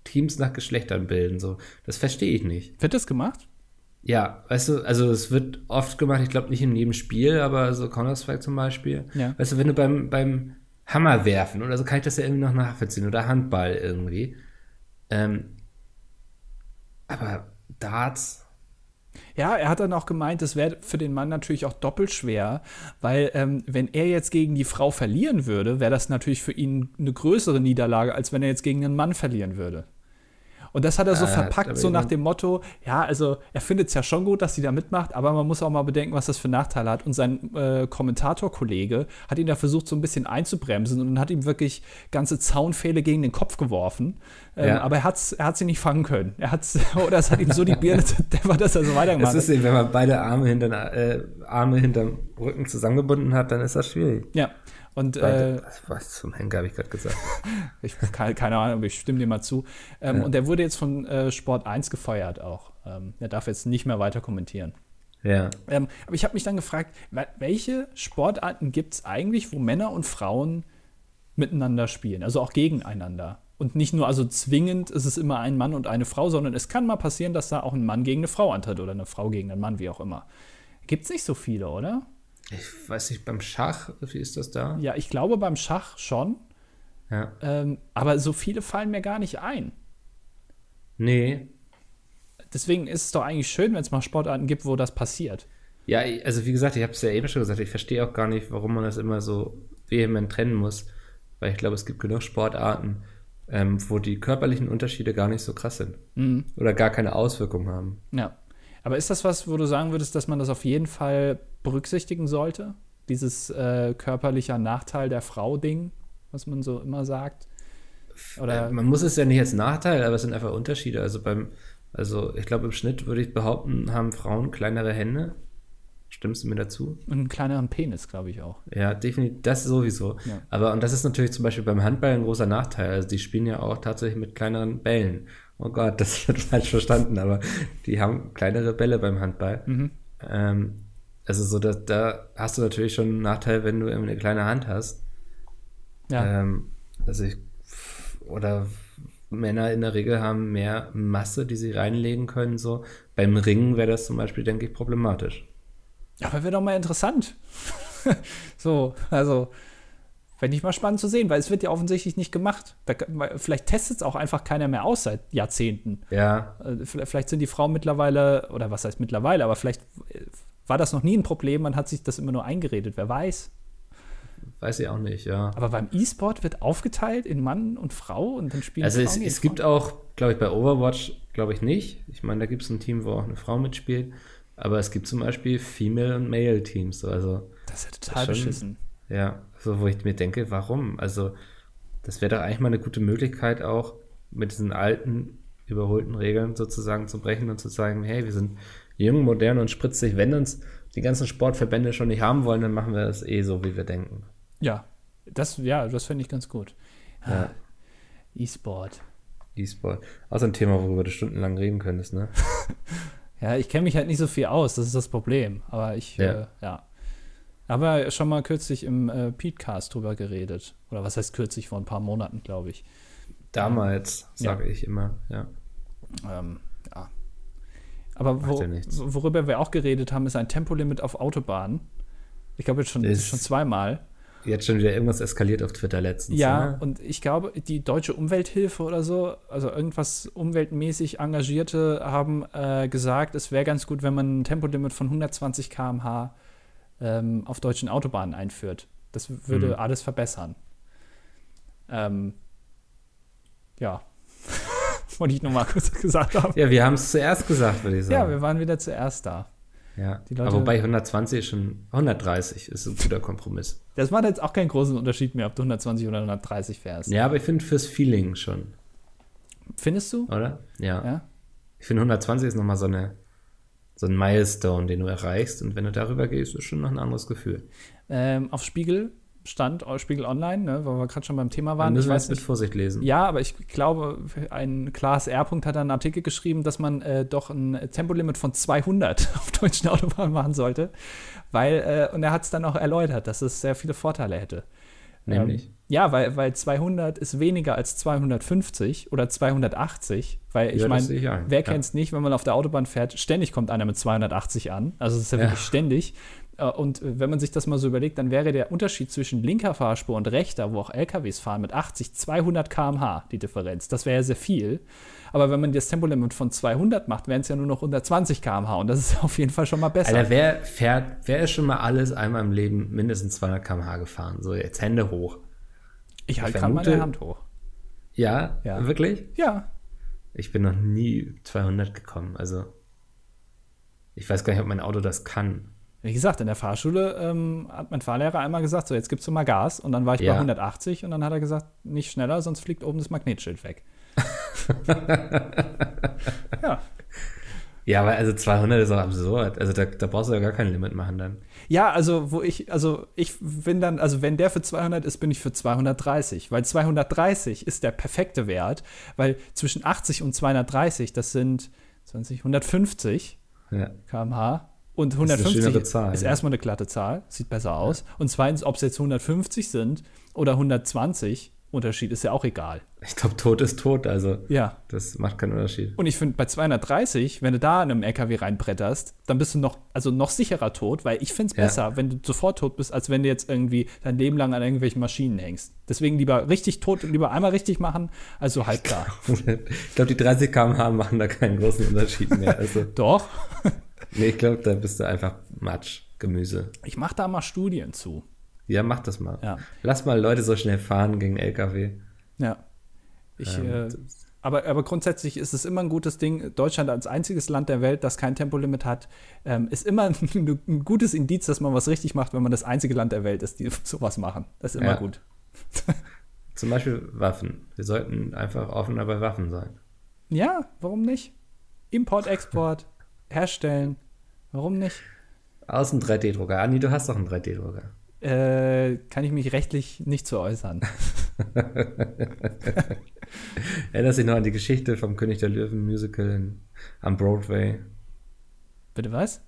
Teams nach Geschlechtern bilden? So, das verstehe ich nicht. Wird das gemacht? Ja, weißt du, also es wird oft gemacht, ich glaube nicht in jedem Spiel, aber so Counter-Strike zum Beispiel. Ja. Weißt du, wenn du beim, beim Hammer werfen oder so kann ich das ja irgendwie noch nachvollziehen oder Handball irgendwie. Ähm, aber Darts, Ja, er hat dann auch gemeint, es wäre für den Mann natürlich auch doppelt schwer, weil ähm, wenn er jetzt gegen die Frau verlieren würde, wäre das natürlich für ihn eine größere Niederlage, als wenn er jetzt gegen einen Mann verlieren würde. Und das hat er so Äh, verpackt, so nach dem Motto, ja, also er findet es ja schon gut, dass sie da mitmacht, aber man muss auch mal bedenken, was das für Nachteile hat. Und sein äh, Kommentatorkollege hat ihn da versucht, so ein bisschen einzubremsen und hat ihm wirklich ganze Zaunpfähle gegen den Kopf geworfen. Ähm, Ja. Aber er, hat's, er hat sie nicht fangen können. Er hat's, (laughs) oder es hat ihm so die Birne (laughs) zerdeppert, dass er so weitergemacht das hat. ist eben, wenn man beide Arme hinter äh, Arme hinterm Rücken zusammengebunden hat, dann ist das schwierig. Ja, und äh, was zum Henker habe ich gerade gesagt. (laughs) ich keine, keine Ahnung, aber ich stimme dir mal zu. Ähm, Und der wurde jetzt von äh, Sport 1 gefeuert auch. Ähm, er darf jetzt nicht mehr weiter kommentieren. Ja. Ähm, aber ich habe mich dann gefragt, welche Sportarten gibt es eigentlich, wo Männer und Frauen miteinander spielen, also auch gegeneinander? Und nicht nur, also zwingend ist es immer ein Mann und eine Frau, sondern es kann mal passieren, dass da auch ein Mann gegen eine Frau antritt oder eine Frau gegen einen Mann, wie auch immer. Gibt es nicht so viele, oder? Ich weiß nicht, beim Schach, wie ist das da? Ja, ich glaube beim Schach schon, Ja. ähm, aber so viele fallen mir gar nicht ein. Nee. Deswegen ist es doch eigentlich schön, wenn es mal Sportarten gibt, wo das passiert. Ja, also wie gesagt, ich habe es ja eben schon gesagt, ich verstehe auch gar nicht, warum man das immer so vehement trennen muss. Weil ich glaube, es gibt genug Sportarten, ähm, wo die körperlichen Unterschiede gar nicht so krass sind. Mhm. Oder gar keine Auswirkungen haben. Ja. Aber ist das was, wo du sagen würdest, dass man das auf jeden Fall berücksichtigen sollte? Dieses äh, körperlicher Nachteil der Frau-Ding, was man so immer sagt? Oder Äh, man muss es ja nicht als Nachteil, aber es sind einfach Unterschiede. Also beim, also ich glaube, im Schnitt würde ich behaupten, haben Frauen kleinere Hände. Stimmst du mir dazu? einen kleineren Penis, glaube ich auch. Ja, definitiv, das sowieso. Ja. Aber, und das ist natürlich zum Beispiel beim Handball ein großer Nachteil. Also die spielen ja auch tatsächlich mit kleineren Bällen. Oh Gott, das (laughs) wird falsch verstanden, aber die haben kleinere Bälle beim Handball. Mhm. Ähm, also so, da, da hast du natürlich schon einen Nachteil, wenn du eine kleine Hand hast. Ja. Ähm, also ich, oder Männer in der Regel haben mehr Masse, die sie reinlegen können. So beim Ringen wäre das zum Beispiel, denke ich, problematisch. Aber wäre doch mal interessant. (laughs) so, also, fände ich mal spannend zu sehen, weil es wird ja offensichtlich nicht gemacht. Da, vielleicht testet es auch einfach keiner mehr aus seit Jahrzehnten. Ja, Äh, vielleicht sind die Frauen mittlerweile, oder was heißt mittlerweile, aber vielleicht äh, war das noch nie ein Problem, man hat sich das immer nur eingeredet, wer weiß. weiß ich auch nicht, ja. Aber beim E-Sport wird aufgeteilt in Mann und Frau und dann spielen Also es, es gibt auch, glaube ich, bei Overwatch, glaube ich nicht. Ich meine, da gibt es ein Team, wo auch eine Frau mitspielt. Aber es gibt zum Beispiel Female- und Male-Teams. Also Das ist ja total schon- beschissen. Ja, so wo ich mir denke, warum? Also, das wäre doch eigentlich mal eine gute Möglichkeit, auch mit diesen alten, überholten Regeln sozusagen zu brechen und zu sagen, hey, wir sind jung, modern und spritzig. Wenn uns die ganzen Sportverbände schon nicht haben wollen, dann machen wir das eh so, wie wir denken. Ja, das, ja, das finde ich ganz gut. Ja. E-Sport. E-Sport. Auch so ein Thema, worüber du stundenlang reden könntest, ne? (laughs) Ja, ich kenne mich halt nicht so viel aus, das ist das Problem. Aber ich, Ja. äh, ja. Aber schon mal kürzlich im äh, Petecast drüber geredet. Oder was heißt kürzlich, vor ein paar Monaten, glaube ich. Damals, sage ich immer, ja. Ähm, ja. Aber wo, ja worüber wir auch geredet haben, ist ein Tempolimit auf Autobahnen. Ich glaube jetzt schon, Ist- schon zweimal. Jetzt schon wieder irgendwas eskaliert auf Twitter letztens. Ja, ne? und ich glaube, die Deutsche Umwelthilfe oder so, also irgendwas umweltmäßig Engagierte, haben äh, gesagt, es wäre ganz gut, wenn man ein Tempolimit von 120 km/h ähm, auf deutschen Autobahnen einführt. Das würde Hm. alles verbessern. Ähm, ja. (laughs) Wollte ich nur mal kurz gesagt haben. Ja, wir haben es zuerst gesagt, würde ich sagen. Ja, wir waren wieder zuerst da. Ja, aber wobei 120 ist schon 130 ist ein guter Kompromiss. Das macht jetzt auch keinen großen Unterschied mehr, ob du 120 oder 130 fährst. Ja, aber ich finde fürs Feeling schon, Findest du? oder? Ja. Ja. Ich finde 120 ist nochmal so eine so ein Milestone, den du erreichst und wenn du darüber gehst, ist schon noch ein anderes Gefühl. Ähm, auf Spiegel stand, äh, Spiegel Online, ne, weil wir gerade schon beim Thema Dann waren. müssen Ich weiß mit nicht. Vorsicht lesen. Ja, aber ich glaube, ein Klaas R. Punkt hat einen Artikel geschrieben, dass man äh, doch ein Tempolimit von 200 (laughs) auf deutschen Autobahnen machen sollte, weil äh, und er hat es dann auch erläutert, dass es sehr viele Vorteile hätte. Nämlich. Ähm, ja, weil, weil 200 ist weniger als 250 oder 280, weil ich Ja, meine, wer Ja. kennt es nicht, wenn man auf der Autobahn fährt, ständig kommt einer mit 280 an, also es ist ja, Ja. wirklich ständig. Äh, Und äh, wenn man sich das mal so überlegt, dann wäre der Unterschied zwischen linker Fahrspur und rechter, wo auch LKWs fahren, mit 80, 200 km/h die Differenz. Das wäre ja sehr viel. Aber wenn man das Tempolimit von 200 macht, wären es ja nur noch 120 km/h und das ist (laughs) auf jeden Fall schon mal besser. Alter, wer fährt, wer ist schon mal alles einmal im Leben mindestens 200 km/h gefahren? So, jetzt Hände hoch. ich halte gerade meine Hand hoch. Ja, Ja. wirklich? Ja, Ich bin noch nie 200 gekommen. Also, ich weiß gar nicht, ob mein Auto das kann. Wie gesagt, in der Fahrschule ähm, hat mein Fahrlehrer einmal gesagt, so jetzt gibst du mal Gas. Und dann war ich Ja. bei 180 und dann hat er gesagt, nicht schneller, sonst fliegt oben das Magnetschild weg. (laughs) ja. Ja, aber also 200 ist auch absurd. Also, da, da brauchst du ja gar kein Limit machen dann. Ja, also wo ich, also ich bin dann, also wenn der für 200 ist, bin ich für 230, weil 230 ist der perfekte Wert, weil zwischen 80 und 230, das sind 20, 150 Ja. km/h und ist eine 150 schönere ist, Zahl, ja. erstmal eine glatte Zahl, sieht besser aus. Und zweitens, ob es jetzt 150 sind oder 120, Unterschied ist ja auch egal. Ich glaube, tot ist tot. Also, Ja. das macht keinen Unterschied. Und ich finde, bei 230, wenn du da in einem LKW reinbretterst, dann bist du noch, also noch sicherer tot, weil ich finde es Ja. besser, wenn du sofort tot bist, als wenn du jetzt irgendwie dein Leben lang an irgendwelchen Maschinen hängst. Deswegen lieber richtig tot, lieber einmal richtig machen, als so halb da. (laughs) Ich glaube, die 30 km/h machen da keinen großen Unterschied mehr. Also, (laughs) Doch, nee, ich glaube, da bist du einfach Matsch, Gemüse. ich mache da mal Studien zu. Ja, mach das mal. Ja. Lass mal Leute so schnell fahren gegen LKW. Ja. Ich, Ähm, äh, aber, aber grundsätzlich ist es immer ein gutes Ding. Deutschland als einziges Land der Welt, das kein Tempolimit hat, ähm, ist immer (laughs) ein, ein gutes Indiz, dass man was richtig macht, wenn man das einzige Land der Welt ist, die (laughs) sowas machen. Das ist immer Ja. gut. (laughs) Zum Beispiel Waffen. Wir sollten einfach offener bei Waffen sein. Ja, warum nicht? Import, Export, herstellen. Warum nicht? Aus dem 3D-Drucker. Anni, du hast doch einen 3D-Drucker. Äh, kann ich mich rechtlich nicht zu äußern. (laughs) Erinnerst dich noch an die Geschichte vom König der Löwen Musical in, am Broadway? Bitte was?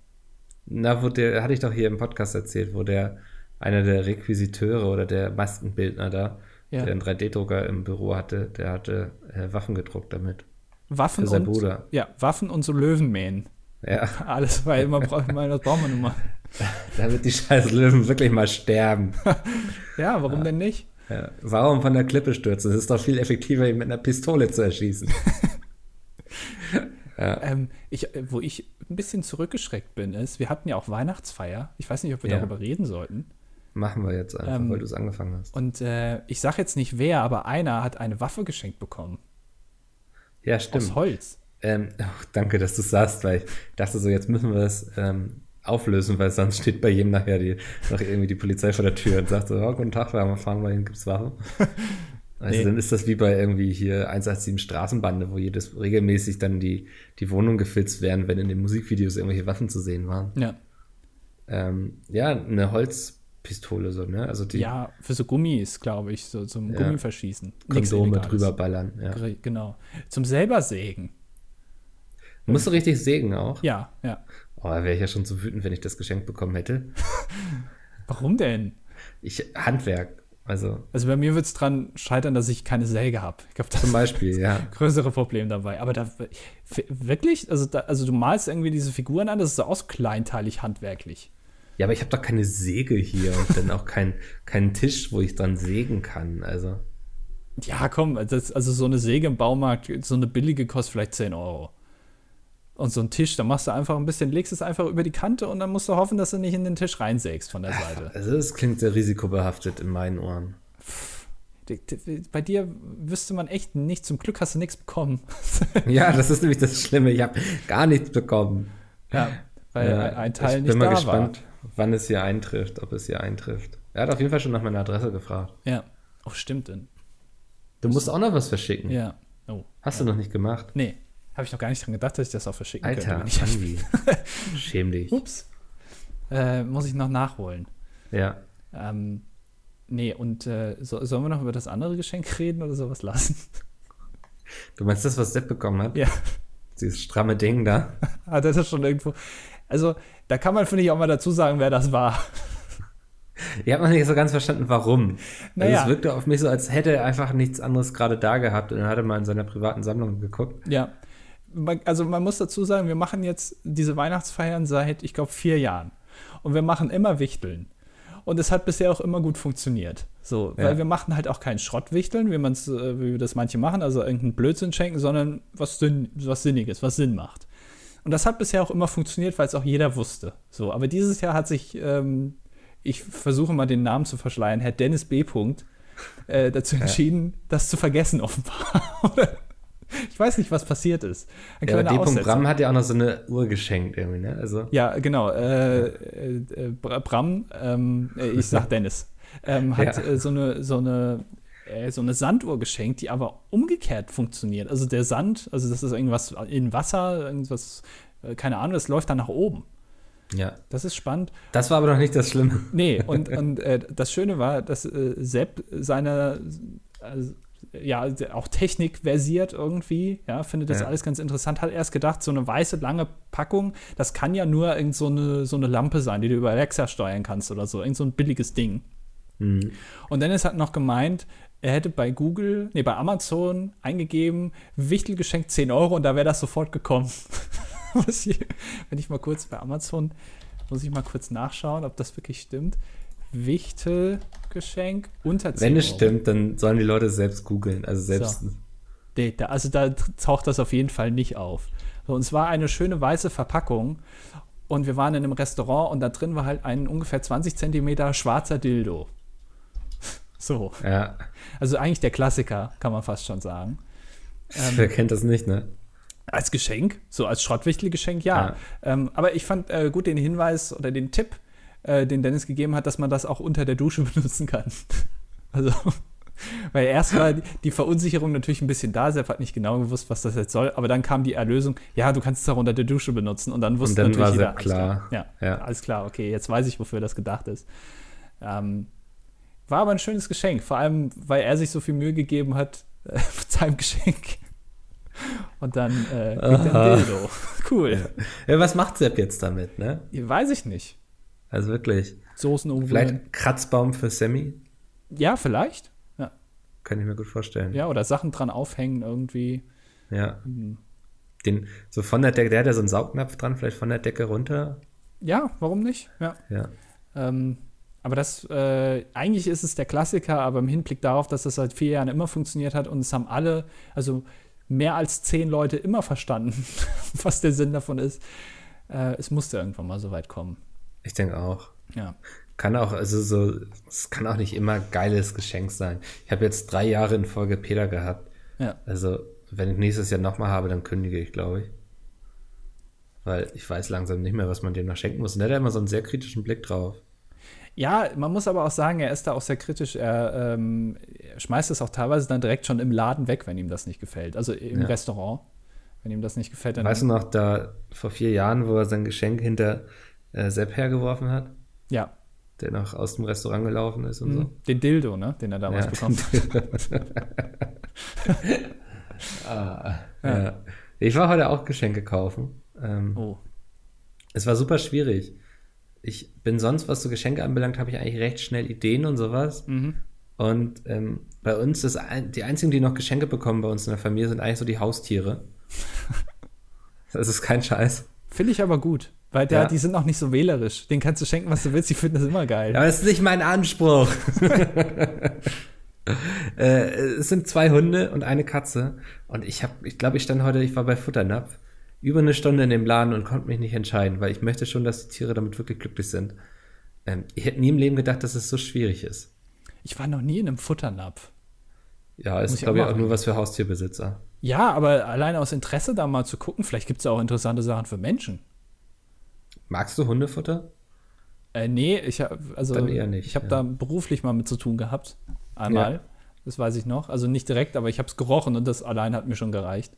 Na, wo der, hatte ich doch hier im Podcast erzählt, wo der, einer der Requisiteure oder der Maskenbildner da, Ja. der einen 3D-Drucker im Büro hatte, der hatte äh, Waffen gedruckt damit. Waffen Für und Bruder. ja, Waffen und so Löwenmähen. Ja, Alles, weil immer braucht (laughs) man, das braucht man immer. Damit die scheiß Löwen wirklich mal sterben. (laughs) Ja, warum denn nicht? Ja. Warum von der Klippe stürzen? Es ist doch viel effektiver, ihn mit einer Pistole zu erschießen. (laughs) Ähm, ich, äh, wo ich ein bisschen zurückgeschreckt bin, ist, wir hatten ja auch Weihnachtsfeier. Ich weiß nicht, ob wir Ja. darüber reden sollten. Machen wir jetzt einfach, Ähm, weil du es angefangen hast. Und äh, ich sage jetzt nicht wer, aber einer hat eine Waffe geschenkt bekommen. Ja, Aus stimmt. Holz. Ähm, ach, danke, dass du es sagst, weil ich dachte so, jetzt müssen wir es ähm, auflösen, weil sonst steht bei jedem nachher die, noch irgendwie die Polizei vor der Tür und sagt so, oh, guten Tag, wir fahren mal hin, gibt's Waffen. Also (laughs) Nee. dann ist das wie bei irgendwie hier 187 Straßenbande, wo jedes regelmäßig dann die, die Wohnung gefilzt werden, wenn in den Musikvideos irgendwelche Waffen zu sehen waren. Ja. Ähm, ja, eine Holzpistole so, ne? Also die ja, für so Gummis, glaube ich, so zum Ja. Gummiverschießen. Kondome drüber ballern. Ja. Genau. Zum selber sägen. Musst du richtig sägen auch? Ja, ja. Oh, da wäre ich ja schon so wütend, wenn ich das geschenkt bekommen hätte. (laughs) Warum denn? Ich, Handwerk, also Also bei mir wird es dran scheitern, dass ich keine Säge habe. Ich glaube, das zum ist Beispiel, ja. das größere Problem dabei. Aber da wirklich, also, da, also du malst irgendwie diese Figuren an, das ist so aus kleinteilig handwerklich. Ja, aber ich habe doch keine Säge hier und dann auch kein, (laughs) keinen Tisch, wo ich dran sägen kann. Also, Ja, komm, das, also so eine Säge im Baumarkt, so eine billige kostet vielleicht 10 Euro. Und so ein Tisch, da machst du einfach ein bisschen, legst es einfach über die Kante und dann musst du hoffen, dass du nicht in den Tisch reinsägst von der Seite. also das klingt sehr risikobehaftet in meinen Ohren. Bei dir wüsste man echt nicht, zum Glück hast du nichts bekommen. (laughs) Ja, das ist nämlich das Schlimme. Ich habe gar nichts bekommen. ja, weil Ja, ein Teil ich nicht bin mal da gespannt, wann es hier eintrifft, ob es hier eintrifft. Er hat auf jeden Fall schon nach meiner Adresse gefragt. war. Ja. Oh, stimmt denn. Du musst auch noch was verschicken. Ja. Oh. Hast du noch nicht gemacht? Nee, habe ich noch gar nicht dran gedacht, dass ich das auch verschicken Alter, könnte. Andi. (laughs) Schäm dich. Ich, ups. Äh, muss ich noch nachholen. Ja. Ähm, nee, und äh, so, sollen wir noch über das andere Geschenk reden oder sowas lassen? Du meinst das, was Sepp bekommen hat? ja. Dieses stramme Ding da? Hat (laughs) er das schon irgendwo. Also, da kann man, finde ich, auch mal dazu sagen, wer das war. Ich habe noch nicht so ganz verstanden, warum. Naja. Also es wirkte auf mich so, als hätte er einfach nichts anderes gerade da gehabt und dann hat er mal in seiner privaten Sammlung geguckt. Ja. Man- Also, man muss dazu sagen, wir machen jetzt diese Weihnachtsfeiern seit, ich glaube, vier Jahren. Und wir machen immer Wichteln. Und es hat bisher auch immer gut funktioniert. So, weil Ja. wir machen halt auch kein Schrottwichteln, wie, man's, äh, wie das manche machen, also irgendeinen Blödsinn schenken, sondern was, Sinn, was Sinniges, was Sinn macht. Und das hat bisher auch immer funktioniert, weil es auch jeder wusste. So, aber dieses Jahr hat sich, ähm, ich versuche mal den Namen zu verschleiern, Herr Dennis B. Punkt, äh, dazu entschieden, das zu vergessen offenbar. (laughs) (laughs) ich weiß nicht, was passiert ist. Ein Ja, aber D. Bram hat ja auch noch so eine Uhr geschenkt irgendwie, ne? Also, Ja, genau. Äh, äh, Bra- Bram, ähm, äh, ich sag (laughs) Dennis, ähm, hat Ja. äh, so eine, so eine, äh, so eine Sanduhr geschenkt, die aber umgekehrt funktioniert. Also der Sand, also das ist irgendwas in Wasser, irgendwas, äh, keine Ahnung, das läuft dann nach oben. ja. Das ist spannend. Das war aber noch nicht das Schlimme. Nee, und, (laughs) und äh, das Schöne war, dass äh, Sepp seine, also, ja, auch Technik versiert irgendwie, ja, findet das Ja. alles ganz interessant. Hat erst gedacht, so eine weiße, lange Packung, das kann ja nur irgend so eine, so eine Lampe sein, die du über Alexa steuern kannst oder so, irgend so ein billiges Ding. Mhm. Und Dennis hat noch gemeint, er hätte bei Google, nee, bei Amazon eingegeben, Wichtelgeschenk 10 Euro und da wäre das sofort gekommen. (laughs) Wenn ich mal kurz bei Amazon, muss ich mal kurz nachschauen, ob das wirklich stimmt. Wichtelgeschenk unter 10 Wenn es Euro. stimmt, dann sollen die Leute selbst googeln. Also selbst. So. Also da taucht das auf jeden Fall nicht auf. Und es war eine schöne weiße Verpackung und wir waren in einem Restaurant und da drin war halt ein ungefähr 20 Zentimeter schwarzer Dildo. (laughs) So. Ja. Also eigentlich der Klassiker, kann man fast schon sagen. (laughs) Wer kennt das nicht, ne? Als Geschenk, so als Schrottwichtelgeschenk, ja. Ähm, aber ich fand äh, gut den Hinweis oder den Tipp, äh, den Dennis gegeben hat, dass man das auch unter der Dusche (laughs) benutzen kann. also, weil erst war die, Verunsicherung natürlich ein bisschen da, Sepp hat nicht genau gewusst, was das jetzt soll, aber dann kam die Erlösung, ja, du kannst es auch unter der Dusche benutzen und dann wusste dann natürlich war jeder, alles klar. Ja, Ja. alles klar, okay, jetzt weiß ich, wofür das gedacht ist. Ähm, war aber ein schönes Geschenk, vor allem, weil er sich so viel Mühe gegeben hat äh, (laughs) mit seinem Geschenk. Und dann äh, kriegt er ein Dildo. (laughs) Cool. Ja, was macht Sepp jetzt damit, ne? Weiß ich nicht. Also wirklich. Soßen umrühren. Vielleicht Kratzbaum für Sammy? Ja, vielleicht. Ja. Kann ich mir gut vorstellen. ja, oder Sachen dran aufhängen irgendwie. Ja. Hm. Den, so von der Decke, der hat ja so einen Saugnapf dran, vielleicht von der Decke runter. Ja, warum nicht? Ja. Ja. Ähm, aber das, äh, eigentlich ist es der Klassiker, aber im Hinblick darauf, dass das seit vier Jahren immer funktioniert hat und es haben alle, also mehr als zehn Leute immer verstanden, (laughs) was der Sinn davon ist. Äh, es musste irgendwann mal so weit kommen. Ich denke auch. Ja. Kann auch, also so, es kann auch nicht immer geiles Geschenk sein. Ich habe jetzt drei Jahre in Folge Peter gehabt. Ja. Also, wenn ich nächstes Jahr nochmal habe, dann kündige ich, glaube ich. weil ich weiß langsam nicht mehr, was man dem noch schenken muss. Und der hat immer so einen sehr kritischen Blick drauf. Ja, man muss aber auch sagen, er ist da auch sehr kritisch. Er, ähm, schmeißt es auch teilweise dann direkt schon im Laden weg, wenn ihm das nicht gefällt. Also im Ja. Restaurant. Wenn ihm das nicht gefällt, dann. Weißt du noch, da vor vier Jahren, wo er sein Geschenk hinter äh, Sepp hergeworfen hat, ja. der noch aus dem Restaurant gelaufen ist und Mhm. Den Dildo, ne? Den er damals Ja. bekommen hat. so. (laughs) ah, ja. Ich war heute auch Geschenke kaufen. Ähm, Oh. Es war super schwierig. Ich bin sonst, was so Geschenke anbelangt, habe ich eigentlich recht schnell Ideen und sowas. Mhm. Und ähm, bei uns, das die einzigen, die noch Geschenke bekommen bei uns in der Familie, sind eigentlich so die Haustiere. (laughs) Das ist kein Scheiß. Finde ich aber gut. Weil der, Ja. die sind auch nicht so wählerisch. Den kannst du schenken, was du willst. Die finden das immer geil. Aber das ist nicht mein Anspruch. (laughs) äh, es sind zwei Hunde und eine Katze. Und ich habe, ich glaube, ich stand heute, ich war bei Futternapf, über eine Stunde in dem Laden und konnte mich nicht entscheiden, weil ich möchte schon, dass die Tiere damit wirklich glücklich sind. Ähm, ich hätte nie im Leben gedacht, dass es so schwierig ist. Ich war noch nie in einem Futternapf. Ja, ist, ich glaube ich, auch auch mal nur was für Haustierbesitzer. Ja, aber allein aus Interesse da mal zu gucken, vielleicht gibt es ja auch interessante Sachen für Menschen. Magst du Hundefutter? Äh, nee, ich habe also Dann eher nicht, ich habe ja. da beruflich mal mit zu tun gehabt. Einmal. Ja. Das weiß ich noch. Also nicht direkt, aber ich habe es gerochen und das allein hat mir schon gereicht.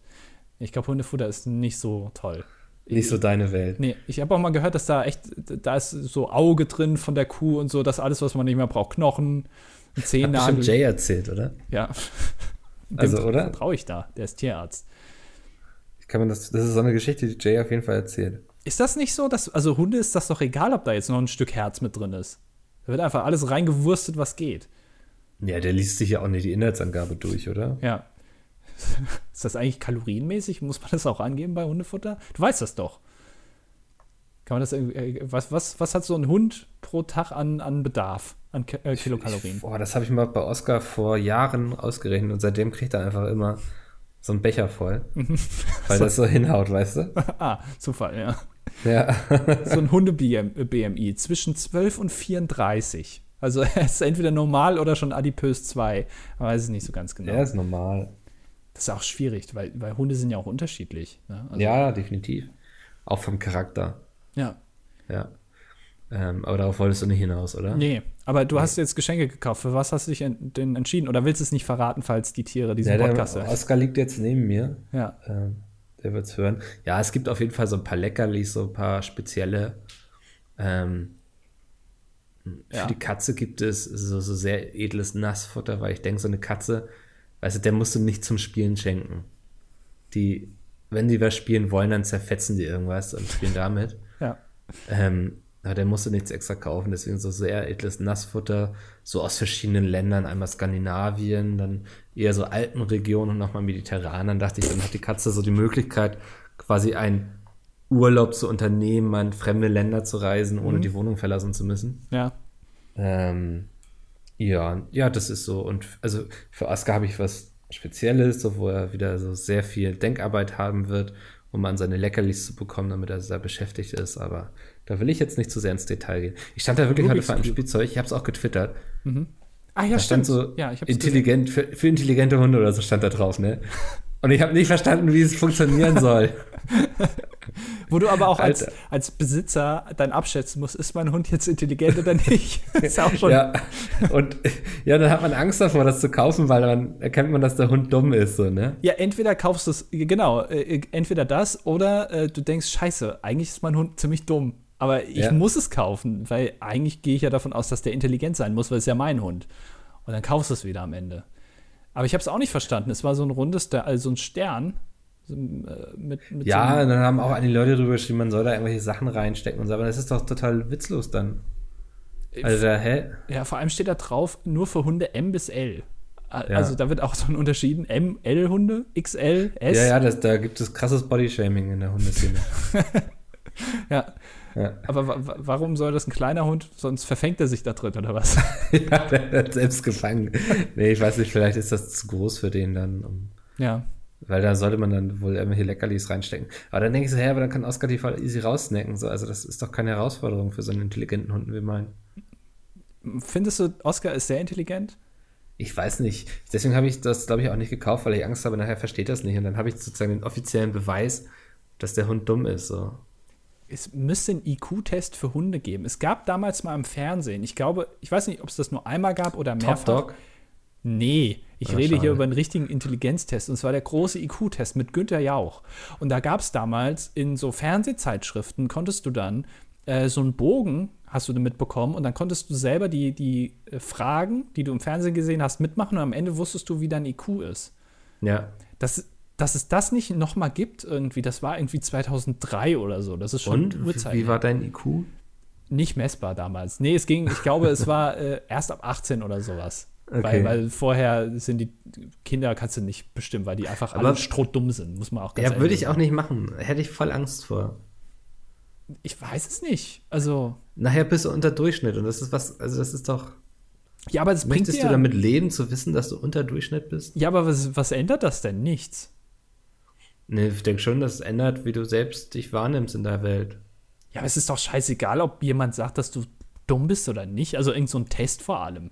Ich glaube, Hundefutter ist nicht so toll. Nicht so deine Welt. Nee, ich habe auch mal gehört, dass da echt, da ist so Auge drin von der Kuh und so, das alles, was man nicht mehr braucht. Knochen, ein Hat Jay erzählt, oder? Ja. (laughs) Dem Also, oder? Vertraue ich da. Der ist Tierarzt. Ich kann mir das, das ist so eine Geschichte, die Jay auf jeden Fall erzählt. Ist das nicht so, dass, also Hunde ist das doch egal, ob da jetzt noch ein Stück Herz mit drin ist. Da wird einfach alles reingewurstet, was geht. Ja, der liest sich ja auch nicht die Inhaltsangabe durch, oder? Ja. (laughs) Ist das eigentlich kalorienmäßig? Muss man das auch angeben bei Hundefutter? Du weißt das doch. Kann man das irgendwie, äh, was, was, was hat so ein Hund pro Tag an, an Bedarf, an Ki äh, Kilokalorien? Ich, boah, das habe ich mal bei Oscar vor Jahren ausgerechnet und seitdem kriegt er einfach immer so einen Becher voll. weil (laughs) das so hinhaut, weißt du? (laughs) ah, Zufall, ja. Ja. (laughs) So ein Hunde-BMI zwischen 12 und 34. Also er ist entweder normal oder schon adipös 2. Man weiß es nicht so ganz genau. Der ist normal. Das ist auch schwierig, weil, weil Hunde sind ja auch unterschiedlich. Ne? Also, ja, definitiv. Auch vom Charakter. ja. Ja. Ähm, aber darauf wolltest du nicht hinaus, oder? Nee, aber du hast jetzt Geschenke gekauft. Für was hast du dich en denn entschieden? Oder willst du es nicht verraten, falls die Tiere diesen Ja, Podcast hören? Oscar liegt jetzt neben mir. Ja. Ähm, der wird's hören. Ja, es gibt auf jeden Fall so ein paar Leckerlis, so ein paar spezielle. Ähm, Ja. Für die Katze gibt es so, so sehr edles Nassfutter, weil ich denke, so eine Katze, weißt du, der musst du nicht zum Spielen schenken. Die, wenn die was spielen wollen, dann zerfetzen die irgendwas und spielen damit. Ja. Ähm, aber der musste nichts extra kaufen, deswegen so sehr edles Nassfutter, so aus verschiedenen Ländern, einmal Skandinavien, dann eher so alten Regionen und nochmal mediterran. Dann dachte ich, dann hat die Katze so die Möglichkeit, quasi einen Urlaub zu unternehmen, in fremde Länder zu reisen, ohne die Wohnung verlassen zu müssen. Ja. Ähm, ja, ja, das ist so. Und also für Oscar habe ich was Spezielles, so wo er wieder so sehr viel Denkarbeit haben wird, um an seine Leckerlis zu bekommen, damit er sehr beschäftigt ist. Aber da will ich jetzt nicht zu sehr ins Detail gehen. Ich stand da wirklich heute Rubik's vor einem. Spielzeug, ich habe es auch getwittert. Ah, ja, Da stimmt. stand so ja, intelligent, für, für intelligente Hunde oder so stand da drauf, ne? (laughs) Und ich habe nicht verstanden, wie es funktionieren soll. (laughs) Wo du aber auch als, Alter. als Besitzer dann abschätzen musst, ist mein Hund jetzt intelligent oder nicht? (laughs) ist auch schon. Ja, und ja, dann hat man Angst davor, das zu kaufen, weil dann erkennt man, dass der Hund dumm ist, so, ne? Ja, entweder kaufst du es, genau, äh, entweder das oder äh, du denkst, scheiße, eigentlich ist mein Hund ziemlich dumm. Aber ich Ja. muss es kaufen, weil eigentlich gehe ich ja davon aus, dass der intelligent sein muss, weil es ja mein Hund. Und dann kaufst du es wieder am Ende. Aber ich habe es auch nicht verstanden. Es war so ein rundes, also so ein Stern. So, äh, mit, mit Ja, so einem, dann haben auch einige Leute drüber geschrieben, man soll da irgendwelche Sachen reinstecken und so, aber das ist doch total witzlos dann. Also, da, hä? ja, vor allem steht da drauf, nur für Hunde M bis L. Ja. Also da wird auch so ein unterschieden. M, L-Hunde, XL, S. Ja, ja, das, da gibt es krasses Bodyshaming in der Hundeszene. (laughs) Ja. Ja. Aber wa wa- warum soll das ein kleiner Hund? Sonst verfängt er sich da drin oder was? (laughs) ja, der wird selbst gefangen. Nee, ich weiß nicht, vielleicht ist das zu groß für den dann. um- ja. Weil da sollte man dann wohl irgendwelche Leckerlis reinstecken. Aber dann denke ich so, hä, aber dann kann Oscar die voll easy raussnacken. So. Also das ist doch keine Herausforderung für so einen intelligenten Hund wie meinen. Findest du, Oscar ist sehr intelligent? Ich weiß nicht. Deswegen habe ich das, glaube ich, auch nicht gekauft, weil ich Angst habe, nachher versteht das nicht. Und dann habe ich sozusagen den offiziellen Beweis, dass der Hund dumm ist. So. Es müsste einen IQ-Test für Hunde geben. Es gab damals mal im Fernsehen, ich glaube, ich weiß nicht, ob es das nur einmal gab oder mehrfach. Top Dog? Nee, ich rede hier über einen richtigen Intelligenztest. Und zwar der große IQ-Test mit Günther Jauch. Und da gab es damals in so Fernsehzeitschriften, konntest du dann äh, so einen Bogen, hast du mitbekommen, und dann konntest du selber die, die äh, Fragen, die du im Fernsehen gesehen hast, mitmachen und am Ende wusstest du, wie dein IQ ist. Ja. Das, dass es das nicht nochmal gibt, irgendwie, das war irgendwie 2003 oder so. Das ist schon Und? Uhrzeit Wie war dein IQ? Nicht messbar damals. Nee, es ging, ich glaube, es war (laughs) äh, erst ab 18 oder sowas. Okay. Weil, weil vorher sind die Kinder, kannst du nicht bestimmen, weil die einfach Aber- alle strohdumm sind, muss man auch ganz Ja, würde ich auch nicht machen. Hätte ich voll Angst vor. Ich weiß es nicht. Also, Nachher bist du unter Durchschnitt und das ist was, also das ist doch. ja, aber das bringt Möchtest dir, du damit leben, zu wissen, dass du unter Durchschnitt bist? Ja, aber was, was ändert das denn? Nichts. Nee, ich denke schon, dass es ändert, wie du selbst dich wahrnimmst in der Welt. Ja, aber es ist doch scheißegal, ob jemand sagt, dass du dumm bist oder nicht. Also irgend so ein Test vor allem.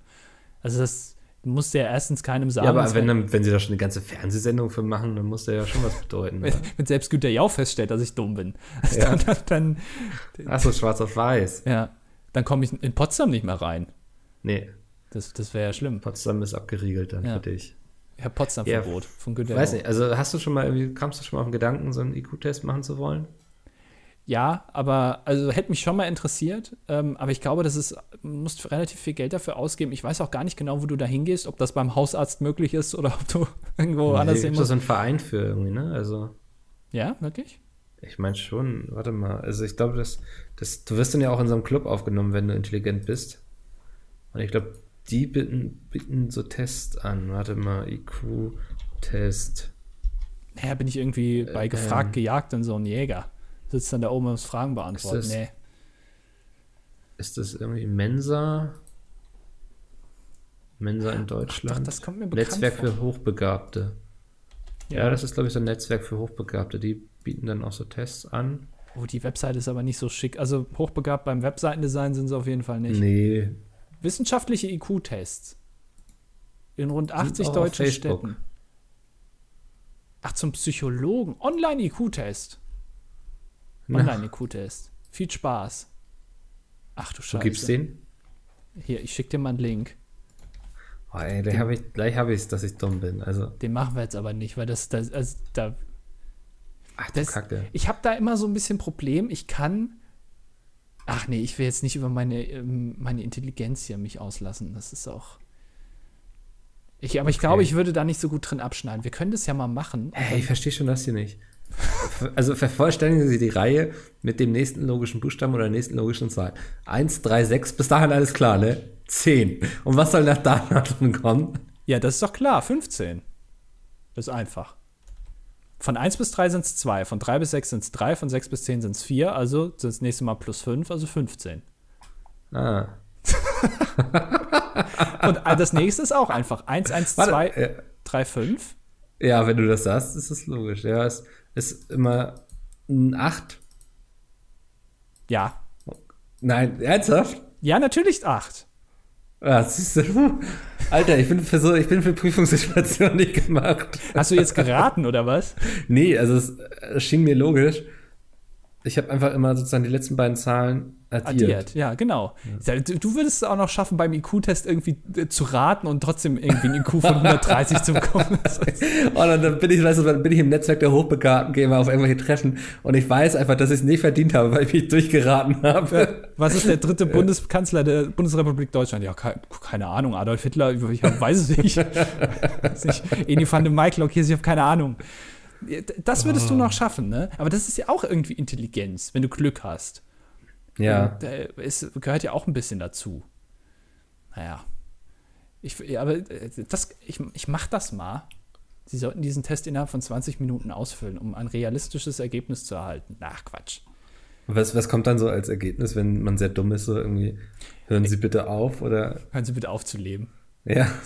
Also das muss ja erstens keinem sagen. Ja, aber wenn, dann, wenn sie da schon eine ganze Fernsehsendung für machen, dann muss der ja schon was bedeuten. wenn, (laughs) wenn selbst Günther Jauch feststellt, dass ich dumm bin, (laughs) Ja. dann, dann, Achso, schwarz auf weiß. ja, dann komme ich in Potsdam nicht mehr rein. Nee, Das, das wäre ja schlimm. Potsdam ist abgeriegelt dann Ja. für dich. Herr Potsdam-Verbot von Günther Weiß nicht, also hast du schon mal kamst du schon mal auf den Gedanken, so einen IQ-Test machen zu wollen? Ja, aber also hätte mich schon mal interessiert. Ähm, aber ich glaube, das ist, musst relativ viel Geld dafür ausgeben. Ich weiß auch gar nicht genau, wo du da hingehst, ob das beim Hausarzt möglich ist oder ob du (laughs) irgendwo anders hin musst. so einen Verein für irgendwie, ne? Also, Ja, wirklich? ich meine schon, warte mal, also ich glaube, das, das, du wirst dann ja auch in so einem Club aufgenommen, wenn du intelligent bist. Und ich glaube, die bieten, bieten so Tests an. Warte mal, IQ-Test. Naja, bin ich irgendwie bei Äh, gefragt, ähm. gejagt in so ein Jäger. Sitzt dann da oben und muss Fragen beantworten. Ist das- Nee. Ist das irgendwie Mensa? Mensa in Doch, Deutschland? das kommt mir bekannt Netzwerk vor. für Hochbegabte. Ja, Ja. das ist, glaube ich, so ein Netzwerk für Hochbegabte. Die bieten dann auch so Tests an. Oh, die Webseite ist aber nicht so schick. Also hochbegabt beim Webseitendesign sind sie auf jeden Fall nicht. Nee. Wissenschaftliche IQ-Tests. In rund 80 auch auf deutschen. Städten. Ach, zum Psychologen. Online-IQ-Test. Online-IQ-Test. Viel Spaß. Ach du du Scheiße. gibst den? Hier, ich schicke dir mal einen Link. Oh, ey, gleich habe ich, gleich hab ich's, dass ich dumm bin. Also, Den machen wir jetzt aber nicht, weil das, das also da, ach du Das- Kacke. Ich habe da immer so ein bisschen Problem. Ich kann. Ach nee, ich will jetzt nicht über meine, ähm, meine Intelligenz hier mich auslassen. Das ist auch. Ich, aber ich Okay. glaube, ich würde da nicht so gut drin abschneiden. Wir können das ja mal machen. Hey, ich verstehe schon das hier nicht. Also vervollständigen Sie die Reihe mit dem nächsten logischen Buchstaben oder der nächsten logischen Zahl. 1, 3, 6, bis dahin alles klar, ne? 10. Und was soll nach da drin kommen? ja, das ist doch klar. 15. Das ist einfach. Von 1 bis 3 sind es 2. Von 3 bis 6 sind es 3. Von 6 bis 10 sind es 4. Also sind das nächste Mal plus 5, also 15. Ah. (laughs) Und äh, das nächste ist auch einfach. 1, 1, Warte, 2, äh, 3, 5. Ja, wenn du das sagst, ist es logisch. Ja, es ist immer ein 8. Ja. Nein, ernsthaft? Ja, natürlich 8. Ja, siehst du. Alter, ich bin für so, ich bin für Prüfungssituationen nicht gemacht. Hast du jetzt geraten oder was? Nee, also es, es schien mir logisch. Ich habe einfach immer sozusagen die letzten beiden Zahlen addiert. Addiert, ja, genau. Du, du würdest es auch noch schaffen, beim IQ-Test irgendwie äh, zu raten und trotzdem irgendwie ein IQ von 130 zu bekommen. Und (laughs) dann, dann bin ich, weißt du, dann bin ich im Netzwerk der Hochbegabten, gehe mal auf irgendwelche Treffen und ich weiß einfach, dass ich es nicht verdient habe, weil ich mich durchgeraten habe. Was ist der dritte (laughs) Bundeskanzler der Bundesrepublik Deutschland? Ja, keine, keine Ahnung. Adolf Hitler, ich weiß es nicht. (laughs) weiß nicht. Eni van de Maiklock hier, ich habe keine Ahnung. Das würdest du noch schaffen, ne? Aber das ist ja auch irgendwie Intelligenz, wenn du Glück hast. Ja. Und, äh, es gehört ja auch ein bisschen dazu. Naja. Ich, ja, aber äh, das, ich, ich mach das mal. Sie sollten diesen Test innerhalb von 20 Minuten ausfüllen, um ein realistisches Ergebnis zu erhalten. Ach, Quatsch. Was, was kommt dann so als Ergebnis, wenn man sehr dumm ist, so irgendwie, hören Sie bitte auf oder, Hören Sie bitte auf zu leben. ja. (laughs)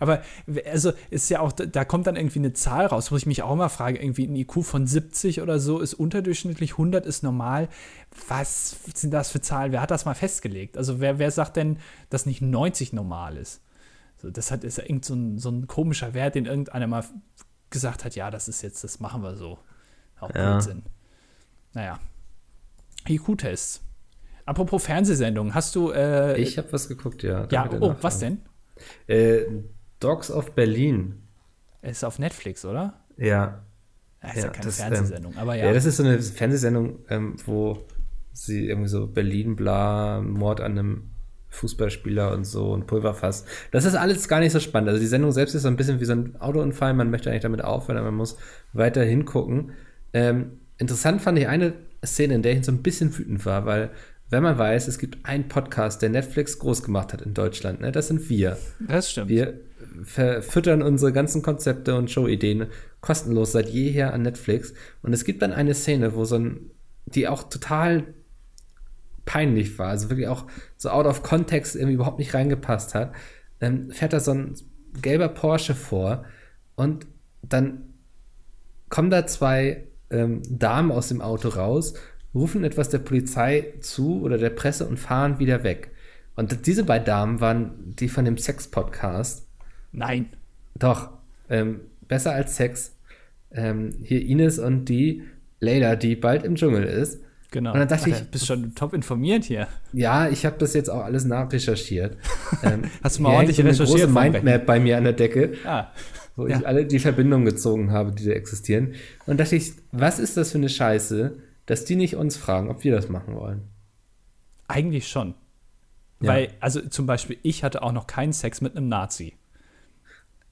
Aber also ist ja auch, da kommt dann irgendwie eine Zahl raus, wo ich mich auch immer frage, irgendwie ein IQ von 70 oder so ist unterdurchschnittlich, 100 ist normal. Was sind das für Zahlen? Wer hat das mal festgelegt? Also wer, wer sagt denn, dass nicht 90 normal ist? So, das hat, ist ja irgend so ein, so ein komischer Wert, den irgendeiner mal gesagt hat, ja, das ist jetzt, das machen wir so. Auch Ja. Blödsinn. Naja. IQ-Tests. Apropos Fernsehsendungen, hast du. Äh, Ich habe was geguckt, ja. ja, oh, was denn? Äh, Dogs of Berlin. Ist auf Netflix, oder? Ja. Ja, ist ja, Ja, keine das, ähm, Fernsehsendung, aber ja. ja. das ist so eine Fernsehsendung, ähm, wo sie irgendwie so Berlin, bla, Mord an einem Fußballspieler und so und Pulverfass. Das ist alles gar nicht so spannend. Also die Sendung selbst ist so ein bisschen wie so ein Autounfall. Man möchte eigentlich damit aufhören, aber man muss weiter hingucken. Ähm, interessant fand ich eine Szene, in der ich so ein bisschen wütend war, weil wenn man weiß, es gibt einen Podcast, der Netflix groß gemacht hat in Deutschland, ne? das sind wir. das stimmt. Wir verfüttern unsere ganzen Konzepte und Showideen kostenlos seit jeher an Netflix. Und es gibt dann eine Szene, wo so ein, die auch total peinlich war, also wirklich auch so out of context irgendwie überhaupt nicht reingepasst hat, ähm, fährt da so ein gelber Porsche vor und dann kommen da zwei ähm, Damen aus dem Auto raus, rufen etwas der Polizei zu oder der Presse und fahren wieder weg. Und diese beiden Damen waren die von dem Sex-Podcast. Nein. Doch, ähm, besser als Sex. Ähm, hier Ines und die Leila, die bald im Dschungel ist. Genau. Und dann dachte Ach, ich- du bist schon top informiert hier. Ja, ich habe das jetzt auch alles nachrecherchiert. Ähm, (laughs) Hast du mal ordentlich so eine recherchiert große Mindmap bei mir an der Decke, Ah, wo Ja. ich alle die Verbindungen gezogen habe, die da existieren. Und dachte ich, was ist das für eine Scheiße, dass die nicht uns fragen, ob wir das machen wollen? eigentlich schon. Ja. Weil, also zum Beispiel, ich hatte auch noch keinen Sex mit einem Nazi.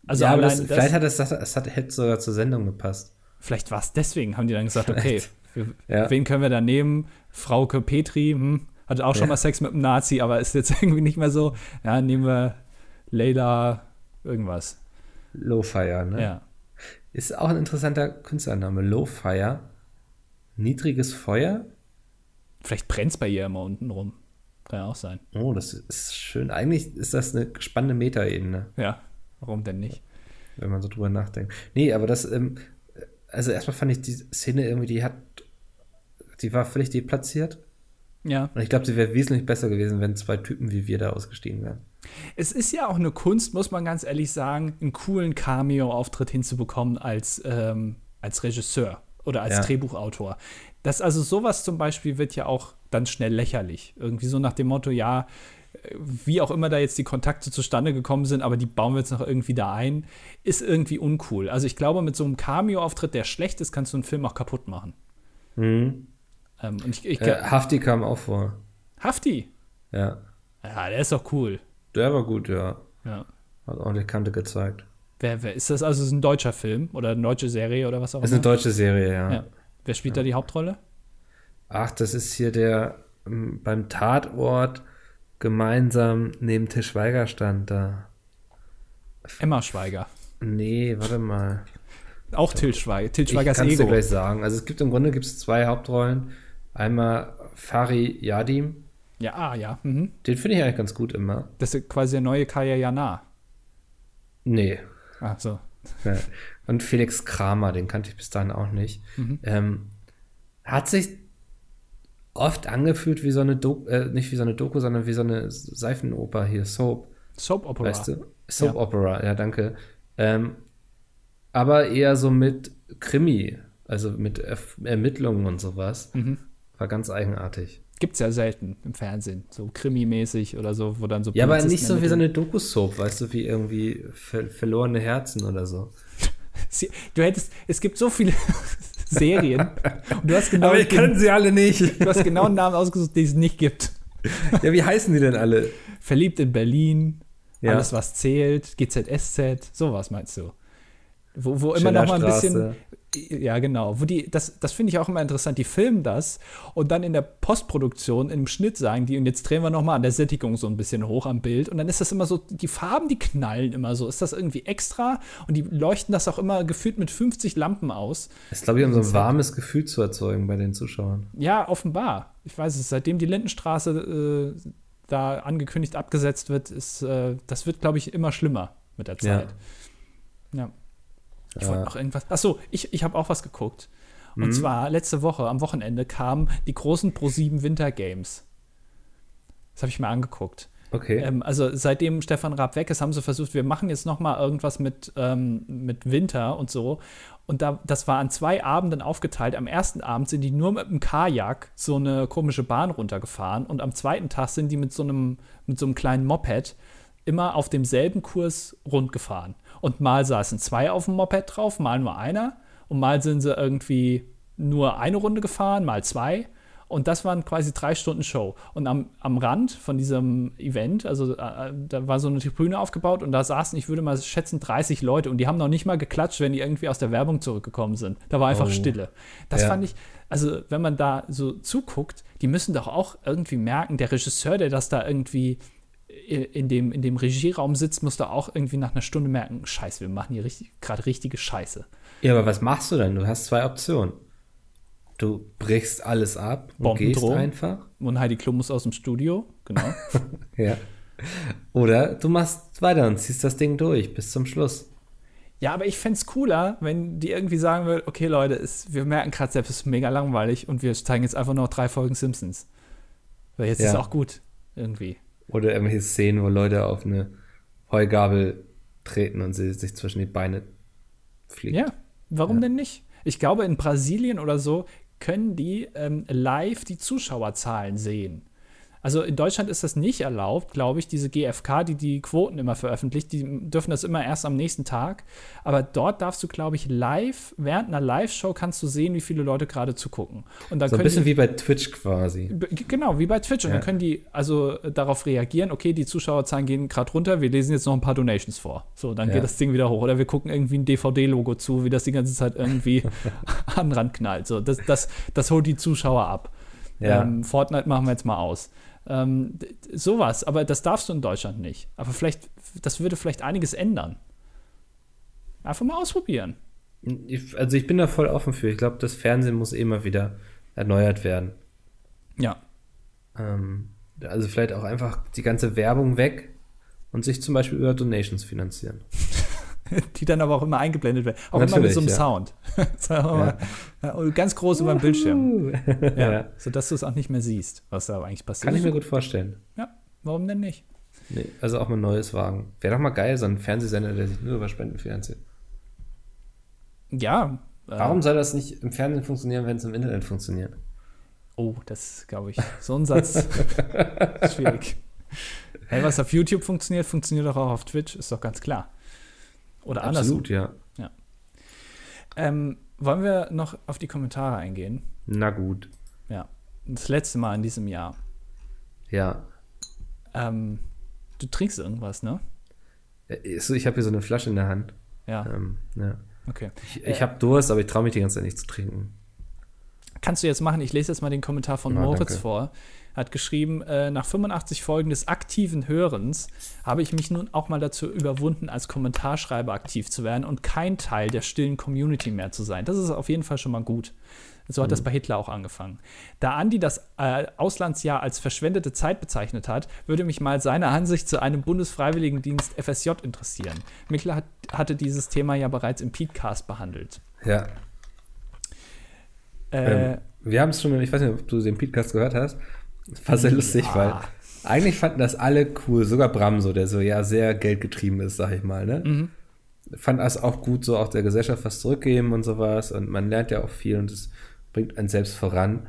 Also ja, aber das, das, vielleicht hat das, das hat, hätte sogar zur Sendung gepasst. vielleicht war es deswegen, haben die dann gesagt, okay, wir, Ja. wen können wir da nehmen? Frauke Petri, hm, hatte auch schon Ja. mal Sex mit einem Nazi, aber ist jetzt (laughs) irgendwie nicht mehr so. Ja, nehmen wir Leila irgendwas. Low-Fire, ne? Ja. Ist auch ein interessanter Künstlername. Low-Fire. Niedriges Feuer? Vielleicht brennt es bei ihr immer unten rum. Kann ja auch sein. Oh, das ist schön. Eigentlich ist das eine spannende Metaebene, Ja, warum denn nicht? wenn man so drüber nachdenkt. Nee, aber das, ähm, also erstmal fand ich die Szene irgendwie, die hat, die war völlig deplatziert. Ja. Und ich glaube, sie wäre wesentlich besser gewesen, wenn zwei Typen wie wir da ausgestiegen wären. Es ist ja auch eine Kunst, muss man ganz ehrlich sagen, einen coolen Cameo-Auftritt hinzubekommen als, ähm, als Regisseur oder als Ja. Drehbuchautor. Das also sowas zum Beispiel wird ja auch dann schnell lächerlich. Irgendwie so nach dem Motto, ja, wie auch immer da jetzt die Kontakte zustande gekommen sind, aber die bauen wir jetzt noch irgendwie da ein, ist irgendwie uncool. Also ich glaube, mit so einem Cameo-Auftritt, der schlecht ist, kannst du einen Film auch kaputt machen. Mhm. Ähm, und ich, ich, Äh, Hafti kam auch vor. Hafti, Ja. ja, der ist doch cool. Der war gut, ja. Ja. Hat ordentlich Kante gezeigt. Wer, wer ist das? Also ist ein deutscher Film oder eine deutsche Serie oder was auch Ist immer? eine deutsche Serie, ja. Ja. Wer spielt da die Hauptrolle? Ach, das ist hier der ähm, beim Tatort gemeinsam neben Til Schweiger stand da. Emma Schweiger. Nee, warte mal. Auch Til Schweiger. Til Ich Schweigers kann es dir Ego. gleich sagen. Also es gibt im Grunde gibt's zwei Hauptrollen. Einmal Fari Yadim. Ja, ah, ja. Mhm. Den finde ich eigentlich ganz gut immer. Das ist quasi der neue Kaya Jana. Nee. Ach so. Ja. Und Felix Kramer, den kannte ich bis dahin auch nicht. Mhm. Ähm, hat sich oft angefühlt wie so eine Doku, äh, nicht wie so eine Doku, sondern wie so eine Seifenoper hier, Soap. Soap Opera. Weißt du? Soap Opera, ja, danke. Ähm, aber eher so mit Krimi, also mit Erf Ermittlungen und sowas. Mhm. War ganz eigenartig. Gibt's ja selten im Fernsehen. So Krimi-mäßig oder so, wo dann so. Ja, aber nicht so wie so eine Doku-Soap, weißt du, wie irgendwie ver verlorene Herzen oder so. (laughs) Sie- Du hättest. Es gibt so viele Serien. und du hast genau. sie alle nicht. du hast genau einen Namen ausgesucht, den es nicht gibt. ja, wie heißen die denn alle? Verliebt in Berlin. Ja. Alles, was zählt. GZSZ. Sowas meinst du. Wo, wo immer noch mal ein bisschen. Ja, genau. Wo die, das das finde ich auch immer interessant. Die filmen das und dann in der Postproduktion, im Schnitt sagen die, und jetzt drehen wir noch mal an der Sättigung so ein bisschen hoch am Bild. Und dann ist das immer so, die Farben, die knallen immer so. Ist das irgendwie extra? Und die leuchten das auch immer gefühlt mit 50 Lampen aus. Das ist, glaube ich, um so ein warmes Gefühl zu erzeugen bei den Zuschauern. Ja, offenbar. Ich weiß es, seitdem die Lindenstraße äh, da angekündigt abgesetzt wird, ist, äh, das wird, glaube ich, immer schlimmer mit der Ja. Zeit. Ja. Ich wollte noch irgendwas. Achso, ich, ich habe auch was geguckt. Und Mhm. zwar letzte Woche, am Wochenende, kamen die großen Pro7 Winter Games. Das habe ich mir angeguckt. Okay. Ähm, also seitdem Stefan Raab weg ist, haben sie versucht, wir machen jetzt noch mal irgendwas mit, ähm, mit Winter und so. Und da, das war an zwei Abenden aufgeteilt. Am ersten Abend sind die nur mit einem Kajak so eine komische Bahn runtergefahren und am zweiten Tag sind die mit so einem, mit so einem kleinen Moped immer auf demselben Kurs rundgefahren. Und mal saßen zwei auf dem Moped drauf, mal nur einer. Und mal sind sie irgendwie nur eine Runde gefahren, mal zwei. Und das waren quasi drei Stunden Show. Und am, am Rand von diesem Event, also äh, da war so eine Tribüne aufgebaut und da saßen, ich würde mal schätzen, 30 Leute und die haben noch nicht mal geklatscht, wenn die irgendwie aus der Werbung zurückgekommen sind. Da war einfach Oh. Stille. Das Ja. fand ich, also wenn man da so zuguckt, die müssen doch auch irgendwie merken, der Regisseur, der das da irgendwie in dem, in dem Regieraum sitzt, muss da auch irgendwie nach einer Stunde merken, scheiße, wir machen hier richtig, gerade richtige Scheiße. Ja, aber was machst du denn? Du hast zwei Optionen. Du brichst alles ab und gehst einfach. Und Heidi Klum muss aus dem Studio, genau. (laughs) Ja. Oder du machst weiter und ziehst das Ding durch bis zum Schluss. Ja, aber ich fände es cooler, wenn die irgendwie sagen würden, okay, Leute, es, wir merken gerade selbst, es ist mega langweilig und wir zeigen jetzt einfach noch drei Folgen Simpsons. Weil jetzt Ja. ist auch gut, irgendwie. Oder irgendwelche Szenen, wo Leute auf eine Heugabel treten und sie sich zwischen die Beine fliegt. Ja, warum denn nicht? Ich glaube, in Brasilien oder so können die ähm, live die Zuschauerzahlen sehen. Also in Deutschland ist das nicht erlaubt, glaube ich. Diese GfK, die die Quoten immer veröffentlicht, die dürfen das immer erst am nächsten Tag. Aber dort darfst du, glaube ich, live, während einer Live-Show kannst du sehen, wie viele Leute gerade zugucken. Und dann So ein können bisschen die, wie bei Twitch quasi. Genau, wie bei Twitch. Und Ja. dann können die also äh, darauf reagieren, okay, die Zuschauerzahlen gehen gerade runter, wir lesen jetzt noch ein paar Donations vor. So, dann Ja. geht das Ding wieder hoch. Oder wir gucken irgendwie ein DVD-Logo zu, wie das die ganze Zeit irgendwie (laughs) an den Rand knallt. So, das, das, das holt die Zuschauer ab. Ja. Ähm, Fortnite machen wir jetzt mal aus. Ähm, sowas, aber das darfst du in Deutschland nicht. Aber vielleicht, das würde vielleicht einiges ändern. Einfach mal ausprobieren. Ich, also ich bin da voll offen für. Ich glaube, das Fernsehen muss immer wieder erneuert werden. Ja. Ähm, also vielleicht auch einfach die ganze Werbung weg und sich zum Beispiel über Donations finanzieren. (laughs) (laughs) die dann aber auch immer eingeblendet werden. Auch immer mit so einem Natürlich, ja. Sound. (laughs) Mal, ja, und ganz groß über dem Bildschirm. (laughs) Ja, Ja. Sodass du es auch nicht mehr siehst, was da eigentlich passiert. Kann ich mir gut vorstellen. Ja, warum denn nicht? Nee, also auch mal Neues wagen. Wäre doch mal geil, so ein Fernsehsender, der sich nur über Spenden finanziert. Ja. äh, Warum soll das nicht im Fernsehen funktionieren, wenn es im Internet funktioniert? Oh, das glaube ich. So ein Satz ist schwierig. Hey, was auf YouTube funktioniert, funktioniert doch auch auf Twitch, ist doch ganz klar. Oder andersrum. Absolut, ja. Ähm, wollen wir noch auf die Kommentare eingehen? Na gut. Ja. Das letzte Mal in diesem Jahr. Ja. Ähm, du trinkst irgendwas, ne? Äh, Ich habe hier so eine Flasche in der Hand. Ja, Ähm, ja. okay. Ich, ich habe Durst, aber ich traue mich die ganze Zeit nicht zu trinken. Kannst du jetzt machen? Ich lese jetzt mal den Kommentar von Ja, Moritz danke. vor. Hat geschrieben, äh, nach 85 Folgen des aktiven Hörens habe ich mich nun auch mal dazu überwunden, als Kommentarschreiber aktiv zu werden und kein Teil der stillen Community mehr zu sein. Das ist auf jeden Fall schon mal gut. So hat das Mhm. bei Hitler auch angefangen. Da Andi das äh, Auslandsjahr als verschwendete Zeit bezeichnet hat, würde mich mal seine Ansicht zu einem Bundesfreiwilligendienst FSJ interessieren. Mikler hat, hatte dieses Thema ja bereits im Podcast behandelt. Ja. Äh, Ähm, wir haben es schon, ich weiß nicht, ob du den Podcast gehört hast. Das war sehr lustig, Ja. weil eigentlich fanden das alle cool, sogar Bram so, der so ja sehr geldgetrieben ist, sag ich mal, ne? Mhm. Fand das auch gut, so auch der Gesellschaft was zurückgeben und sowas und man lernt ja auch viel und es bringt einen selbst voran.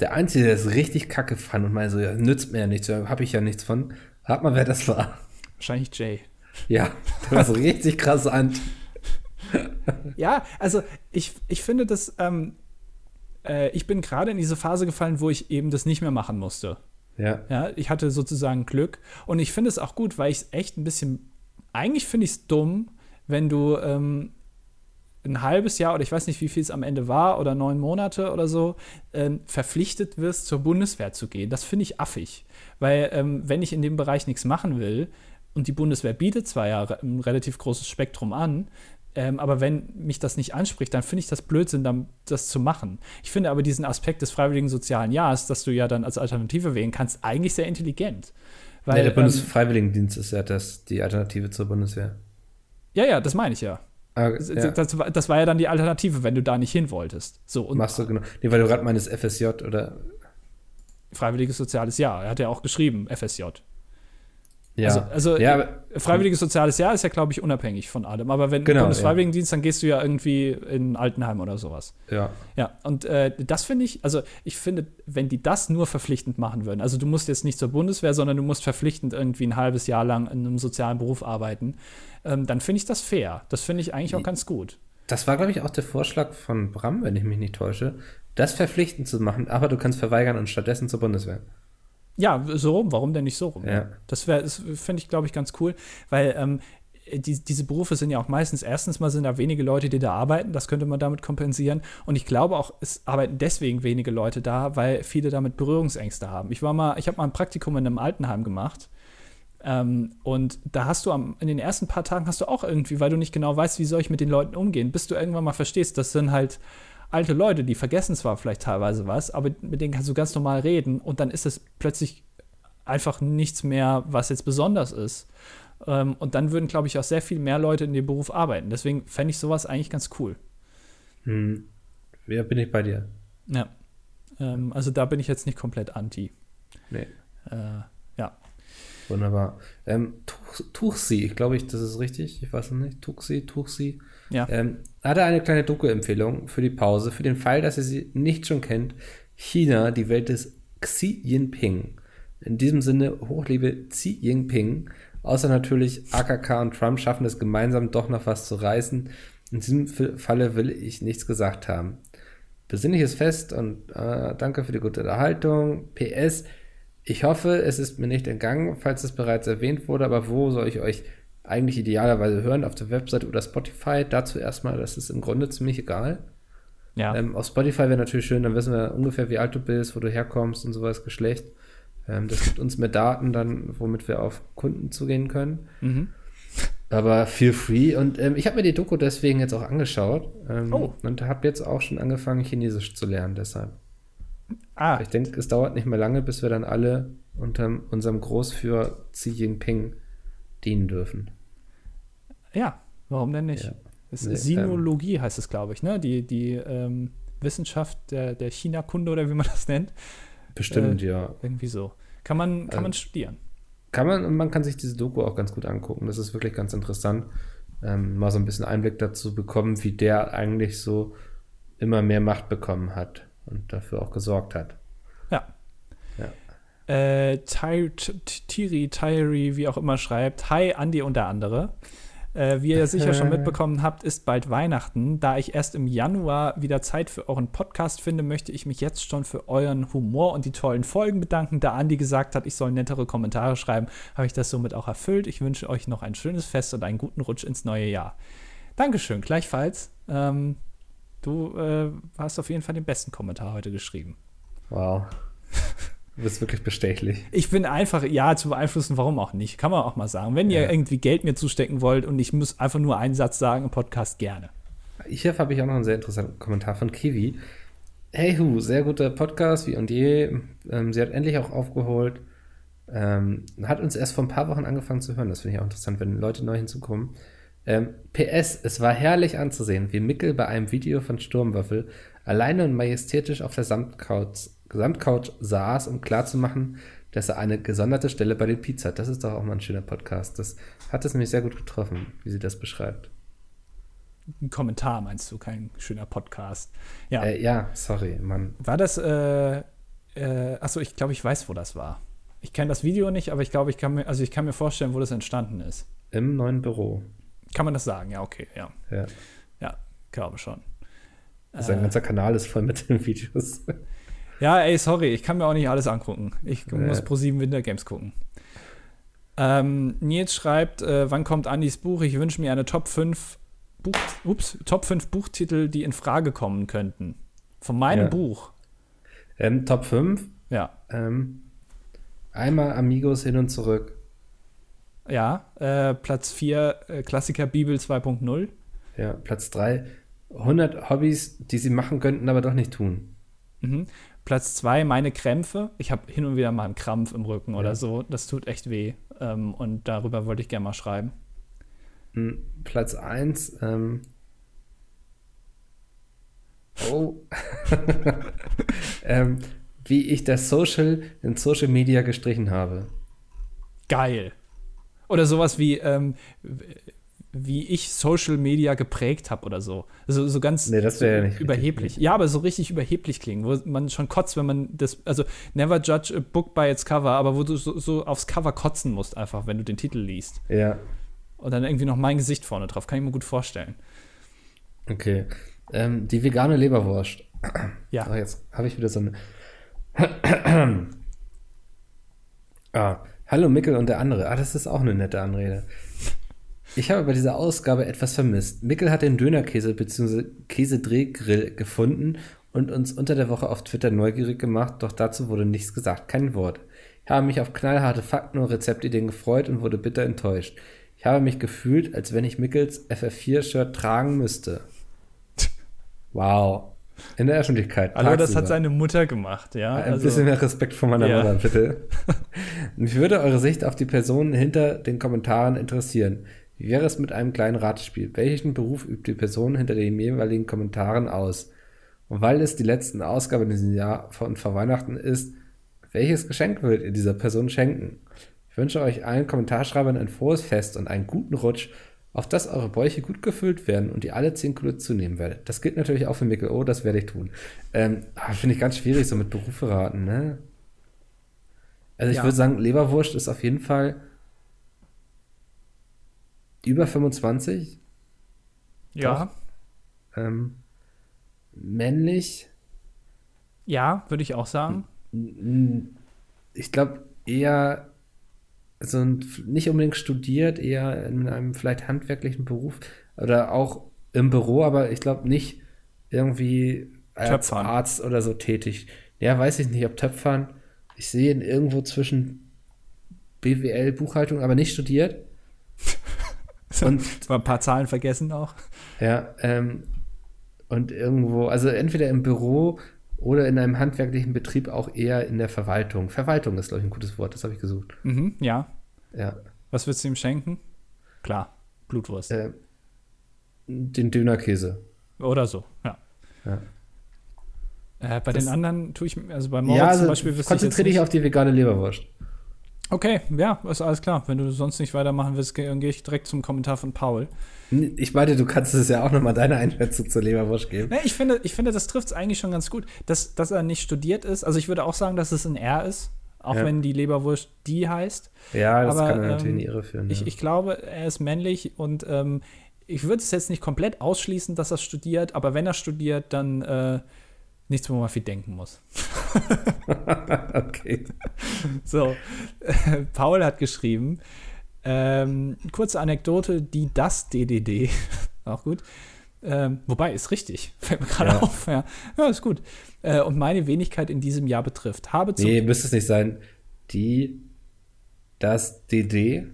Der Einzige, der es richtig kacke fand und meinte so, ja, nützt mir ja nichts, hab ich ja nichts von. Rat mal, wer das war. wahrscheinlich Jay. Ja, der war so richtig krass an. Ja, also ich, ich finde das, ähm, äh, ich bin gerade in diese Phase gefallen, wo ich eben das nicht mehr machen musste. Ja, Ja, ich hatte sozusagen Glück und ich finde es auch gut, weil ich es echt ein bisschen, eigentlich finde ich es dumm, wenn du ähm, ein halbes Jahr oder ich weiß nicht, wie viel es am Ende war oder neun Monate oder so, ähm, verpflichtet wirst, zur Bundeswehr zu gehen. Das finde ich affig, weil ähm, wenn ich in dem Bereich nichts machen will und die Bundeswehr bietet zwar ja ein relativ großes Spektrum an, ähm, aber wenn mich das nicht anspricht, dann finde ich das Blödsinn, dann, das zu machen. Ich finde aber diesen Aspekt des freiwilligen sozialen Jahres, dass du ja dann als Alternative wählen kannst, eigentlich sehr intelligent. Weil, nee, der ähm, Bundesfreiwilligendienst ist ja das, die Alternative zur Bundeswehr. ja, ja, das meine ich ja. Ah, Das, ja. das, war- das war ja dann die Alternative, wenn du da nicht hin wolltest. So, Machst du genau. Nee, weil du gerade meinst FSJ oder. freiwilliges soziales Jahr. Er hat ja auch geschrieben, FSJ. Ja. Also, also ja, aber, freiwilliges soziales Jahr ist ja, glaube ich, unabhängig von allem. Aber wenn Genau, Bundesfreiwilligendienst, dann gehst du ja irgendwie in ein Altenheim oder sowas. ja. Ja, und äh, das finde ich, also ich finde, wenn die das nur verpflichtend machen würden, also du musst jetzt nicht zur Bundeswehr, sondern du musst verpflichtend irgendwie ein halbes Jahr lang in einem sozialen Beruf arbeiten, ähm, dann finde ich das fair. Das finde ich eigentlich auch ganz gut. Das war, glaube ich, auch der Vorschlag von Bram, wenn ich mich nicht täusche, das verpflichtend zu machen, aber du kannst verweigern und stattdessen zur Bundeswehr. Ja, so rum, warum denn nicht so rum? Ja. Das wäre, das finde ich, glaube ich, ganz cool, weil ähm, die, diese Berufe sind ja auch meistens, erstens mal sind da wenige Leute, die da arbeiten, das könnte man damit kompensieren. Und ich glaube auch, es arbeiten deswegen wenige Leute da, weil viele damit Berührungsängste haben. Ich war mal, ich habe mal ein Praktikum in einem Altenheim gemacht. Ähm, und da hast du am, in den ersten paar Tagen hast du auch irgendwie, weil du nicht genau weißt, wie soll ich mit den Leuten umgehen, bis du irgendwann mal verstehst, das sind halt alte Leute, die vergessen zwar vielleicht teilweise was, aber mit denen kannst du ganz normal reden und dann ist es plötzlich einfach nichts mehr, was jetzt besonders ist. Ähm, und dann würden, glaube ich, auch sehr viel mehr Leute in dem Beruf arbeiten. Deswegen fände ich sowas eigentlich ganz cool. Hm. Ja, bin ich bei dir. Ja. Ähm, also da bin ich jetzt nicht komplett anti. Nee. Äh, ja. Wunderbar. Ähm, Tuch, Tuchsi, ich glaube, ich, das ist richtig. Ich weiß es nicht. Tuchsi, Tuchsi. Ja. Ähm, hatte eine kleine Doku-Empfehlung für die Pause, für den Fall, dass ihr sie nicht schon kennt. China, die Welt des Xi Jinping. In diesem Sinne, hochliebe Xi Jinping. Außer natürlich AKK und Trump schaffen es gemeinsam doch noch was zu reißen. In diesem Falle will ich nichts gesagt haben. Besinnliches Fest und äh, danke für die gute Unterhaltung. PS, ich hoffe, es ist mir nicht entgangen, falls es bereits erwähnt wurde, aber wo soll ich euch eigentlich idealerweise hören? Auf der Website oder Spotify? Dazu erstmal, das ist im Grunde ziemlich egal. Ja. Ähm, auf Spotify wäre natürlich schön, dann wissen wir ungefähr, wie alt du bist, wo du herkommst und sowas, Geschlecht. Ähm, das gibt uns mehr Daten dann, womit wir auf Kunden zugehen können. Mhm. Aber feel free. Und ähm, ich habe mir die Doku deswegen jetzt auch angeschaut ähm, Oh. und habe jetzt auch schon angefangen, Chinesisch zu lernen. Deshalb. Ah, Ich denke, es dauert nicht mehr lange, bis wir dann alle unter unserem Großführer Xi Jinping dienen dürfen. Ja. Warum denn nicht? Ja. Es Nee, Sinologie heißt es, glaube ich, ne? Die, die ähm, Wissenschaft der, der China-Kunde oder wie man das nennt. Bestimmt, Äh, ja. Irgendwie so. Kann man, kann Ähm, man studieren. Kann man und man kann sich diese Doku auch ganz gut angucken. Das ist wirklich ganz interessant, ähm, mal so ein bisschen Einblick dazu bekommen, wie der eigentlich so immer mehr Macht bekommen hat und dafür auch gesorgt hat. Ja. Ja. Äh, Tiri, Tyri, wie auch immer schreibt. Hi, Andi und der andere. Äh, wie ihr sicher schon mitbekommen habt, ist bald Weihnachten. Da ich erst im Januar wieder Zeit für euren Podcast finde, möchte ich mich jetzt schon für euren Humor und die tollen Folgen bedanken. Da Andi gesagt hat, ich soll nettere Kommentare schreiben, habe ich das somit auch erfüllt. Ich wünsche euch noch ein schönes Fest und einen guten Rutsch ins neue Jahr. Dankeschön, gleichfalls. Ähm, du äh, hast auf jeden Fall den besten Kommentar heute geschrieben. Wow. (laughs) Du bist wirklich bestechlich. Ich bin einfach, ja, zu beeinflussen, warum auch nicht. Kann man auch mal sagen. Wenn ihr Ja. irgendwie Geld mir zustecken wollt und ich muss einfach nur einen Satz sagen im Podcast, gerne. Hier habe ich auch noch einen sehr interessanten Kommentar von Kiwi. Hey Hu, sehr guter Podcast, wie und je. Ähm, sie hat endlich auch aufgeholt. Ähm, hat uns erst vor ein paar Wochen angefangen zu hören. Das finde ich auch interessant, wenn Leute neu hinzukommen. Ähm, PS, es war herrlich anzusehen, wie Mickel bei einem Video von Sturmwürfel alleine und majestätisch auf der Samtcouch, Samtcouch saß, um klarzumachen, dass er eine gesonderte Stelle bei den Pizza hat. Das ist doch auch mal ein schöner Podcast. Das hat es nämlich sehr gut getroffen, wie sie das beschreibt. Ein Kommentar meinst du, kein schöner Podcast. Ja. Äh, ja, sorry, Mann. War das, äh, äh, achso, ich glaube, ich weiß, wo das war. Ich kenne das Video nicht, aber ich glaube, ich kann mir, also ich kann mir vorstellen, wo das entstanden ist. Im neuen Büro. Kann man das sagen? Ja, okay, ja. Ja. Ja, glaube schon. Sein Äh, ganzer Kanal ist voll mit den Videos. Ja, ey, sorry, ich kann mir auch nicht alles angucken. Ich Nee. muss pro 7 Winter Games gucken. Ähm, Nils schreibt, äh, wann kommt Andys Buch? Ich wünsche mir eine Top 5 Buch, ups, Top 5 Buchtitel, die in Frage kommen könnten. Von meinem Ja. Buch. Ähm, Top 5. Ja. Ähm, einmal Amigos hin und zurück. Ja. Äh, Platz 4, äh, Klassiker Bibel 2.0. Ja, Platz 3. 100 Hobbys, die sie machen könnten, aber doch nicht tun. Mhm. Platz 2, meine Krämpfe. Ich habe hin und wieder mal einen Krampf im Rücken Ja. oder so. Das tut echt weh. Ähm, und darüber wollte ich gerne mal schreiben. Hm, Platz 1. Ähm, oh. (laughs) ähm, wie ich das Social in Social Media gestrichen habe. Geil. Oder sowas wie, ähm, wie ich Social Media geprägt habe oder so. So, so ganz Nee, das wäre ja überheblich. Ja, aber so richtig überheblich klingen, wo man schon kotzt, wenn man das, also never judge a book by its cover, aber wo du so, so aufs Cover kotzen musst, einfach, wenn du den Titel liest. Ja, Und dann irgendwie noch mein Gesicht vorne drauf. Kann ich mir gut vorstellen. okay. Ähm, die vegane Leberwurst. Ja. Ah, jetzt habe ich wieder so eine. ah, hallo Mickel und der andere. Ah, das ist auch eine nette Anrede. Ich habe bei dieser Ausgabe etwas vermisst. Mickel hat den Dönerkäse bzw. Käsedrehgrill gefunden und uns unter der Woche auf Twitter neugierig gemacht, doch dazu wurde nichts gesagt, kein Wort. Ich habe mich auf knallharte Fakten und Rezeptideen gefreut und wurde bitter enttäuscht. Ich habe mich gefühlt, als wenn ich Mickels FF4-Shirt tragen müsste. Wow. In der Öffentlichkeit. Hallo, das hat seine Mutter gemacht, ja. Ein Also, bisschen mehr Respekt vor meiner Ja. Mutter, bitte. (laughs) Mich würde eure Sicht auf die Personen hinter den Kommentaren interessieren. Wie wäre es mit einem kleinen Ratespiel? Welchen Beruf übt die Person hinter den jeweiligen Kommentaren aus? Und weil es die letzten Ausgabe in diesem Jahr von vor Weihnachten ist, welches Geschenk würdet ihr dieser Person schenken? Ich wünsche euch allen Kommentarschreibern ein frohes Fest und einen guten Rutsch, auf dass eure Bäuche gut gefüllt werden und ihr alle 10 Kilo zunehmen werdet. Das gilt natürlich auch für Mikkel. Oh, das werde ich tun. Ähm, aber Finde ich ganz schwierig, so mit Berufe raten, ne? Also ich Ja. würde sagen, Leberwurst ist auf jeden Fall über 25, ja, ähm, männlich, ja, würde ich auch sagen. ich glaube eher so ein, nicht unbedingt studiert, eher in einem vielleicht handwerklichen Beruf oder auch im Büro, aber ich glaube nicht irgendwie als Töpfern. Arzt oder so tätig. Ja, weiß ich nicht, ob Töpfern. Ich sehe ihn irgendwo zwischen BWL, Buchhaltung, aber nicht studiert. Und Mal ein paar Zahlen vergessen auch. Ja, ähm, und irgendwo, also entweder im Büro oder in einem handwerklichen Betrieb auch eher in der Verwaltung. Verwaltung ist, glaube ich, ein gutes Wort, das habe ich gesucht. Mhm, ja. Ja. Was würdest du ihm schenken? Klar, Blutwurst. Äh, den Dönerkäse. Oder so, ja. Ja. Äh, bei Das- den anderen tue ich, also bei Moritz ja, zum also Beispiel ich jetzt konzentriere dich auf die vegane Leberwurst. Okay, ja, ist alles klar. Wenn du sonst nicht weitermachen willst, gehe geh ich direkt zum Kommentar von Paul. Ich meine, du kannst es ja auch nochmal deine Einschätzung zur Leberwurst geben. Ne, ich, finde, ich finde, das trifft es eigentlich schon ganz gut, dass, dass er nicht studiert ist. Also ich würde auch sagen, dass es ein R ist, auch Ja. wenn die Leberwurst die heißt. Ja, das Aber, kann er natürlich in ähm, die Irre führen. Ich, ja. ich glaube, er ist männlich und ähm, ich würde es jetzt nicht komplett ausschließen, dass er studiert, aber wenn er studiert, dann äh, nichts, wo man viel denken muss. (laughs) okay. So, äh, (laughs) Paul hat geschrieben, ähm, kurze Anekdote, die das DDD, (laughs) auch gut. Ähm, wobei, ist richtig, fällt mir gerade Ja. auf. Ja. ja, ist gut. Äh, und meine Wenigkeit in diesem Jahr betrifft. Habe zum Nee, müsste es nicht sein. Die, das, DD.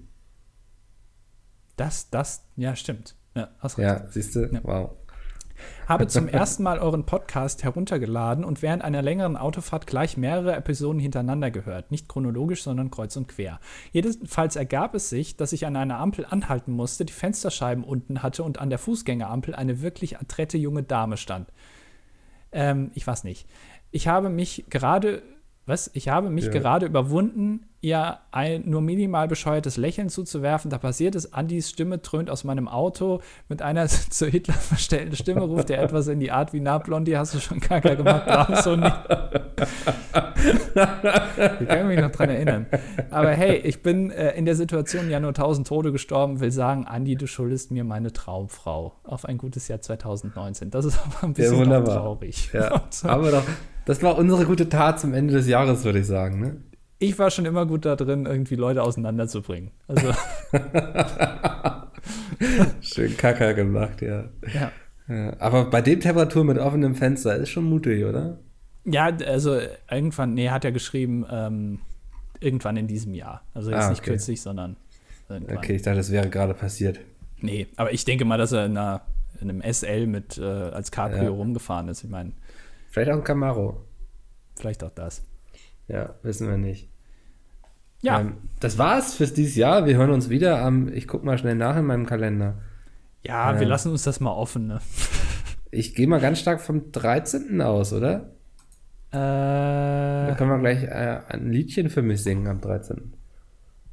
das, das, ja, stimmt. Ja, hast recht. Ja, siehst du? Ja. Wow. Habe zum ersten Mal euren Podcast heruntergeladen und während einer längeren Autofahrt gleich mehrere Episoden hintereinander gehört. Nicht chronologisch, sondern kreuz und quer. Jedenfalls ergab es sich, dass ich an einer Ampel anhalten musste, die Fensterscheiben unten hatte und an der Fußgängerampel eine wirklich adrette junge Dame stand. Ähm, ich weiß nicht. Ich habe mich gerade, was? Ich habe mich Ja. gerade überwunden, ihr ein nur minimal bescheuertes Lächeln zuzuwerfen. Da passiert es, Andys Stimme dröhnt aus meinem Auto. Mit einer (laughs) zu Hitler verstellten Stimme ruft er etwas in die Art wie, na, Blondie, hast du schon Kaka gemacht? Brauchst du nicht. Ich kann mich noch dran erinnern. Aber hey, ich bin äh, in der Situation ja nur tausend Tode gestorben, will sagen, Andi, du schuldest mir meine Traumfrau auf ein gutes Jahr 2019. Das ist aber ein bisschen wunderbar. traurig. Ja, (laughs) so. aber doch, das war unsere gute Tat zum Ende des Jahres, würde ich sagen. Ne? ich war schon immer gut da drin, irgendwie Leute auseinanderzubringen. Also, (laughs) Schön Kacker gemacht, ja. ja. ja. Aber bei dem Temperatur mit offenem Fenster ist schon mutig, oder? Ja, also irgendwann, nee, hat er geschrieben, ähm, irgendwann in diesem Jahr. Also jetzt Ah, nicht okay. kürzlich, sondern irgendwann. Okay, ich dachte, das wäre gerade passiert. Nee, aber ich denke mal, dass er in, einer, in einem SL mit äh, als Cabrio Ja. rumgefahren ist. Ich meine, Vielleicht auch ein Camaro. vielleicht auch das. Ja, wissen wir nicht. Ja, Ähm, das war's fürs dieses Jahr. Wir hören uns wieder am, ich guck mal schnell nach in meinem Kalender. ja, wir ähm, lassen uns das mal offen, ne? (laughs) Ich gehe mal ganz stark vom 13. aus, oder? Da Äh, können wir gleich äh, ein Liedchen für mich singen am 13.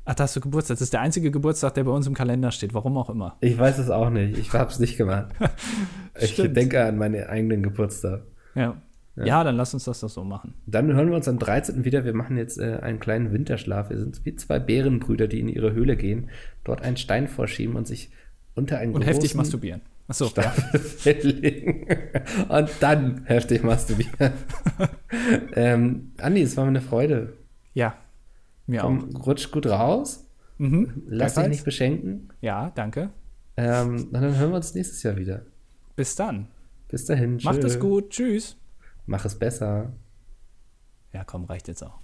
Ach, da hast du Geburtstag. Das ist der einzige Geburtstag, der bei uns im Kalender steht. Warum auch immer. Ich weiß es auch nicht. Ich habe es nicht gemacht. (laughs) ich denke an meinen eigenen Geburtstag. Ja. Ja. dann lass uns das doch so machen. Dann hören wir uns am 13. wieder. Wir machen jetzt äh, einen kleinen Winterschlaf. Wir sind wie zwei Bärenbrüder, die in ihre Höhle gehen, dort einen Stein vorschieben und sich unter einen Und großen heftig masturbieren. Achso. Legen. (laughs) Und dann heftig masturbieren. (laughs) ähm, Andi, es war mir eine Freude. Ja. Mir auch. Komm, rutsch gut raus. Mhm. Lass dich nicht beschenken. Ja, danke. Ähm, und dann hören wir uns nächstes Jahr wieder. Bis dann. Bis dahin. Macht tschö. es gut. Tschüss. Mach es besser. Ja, komm, reicht jetzt auch.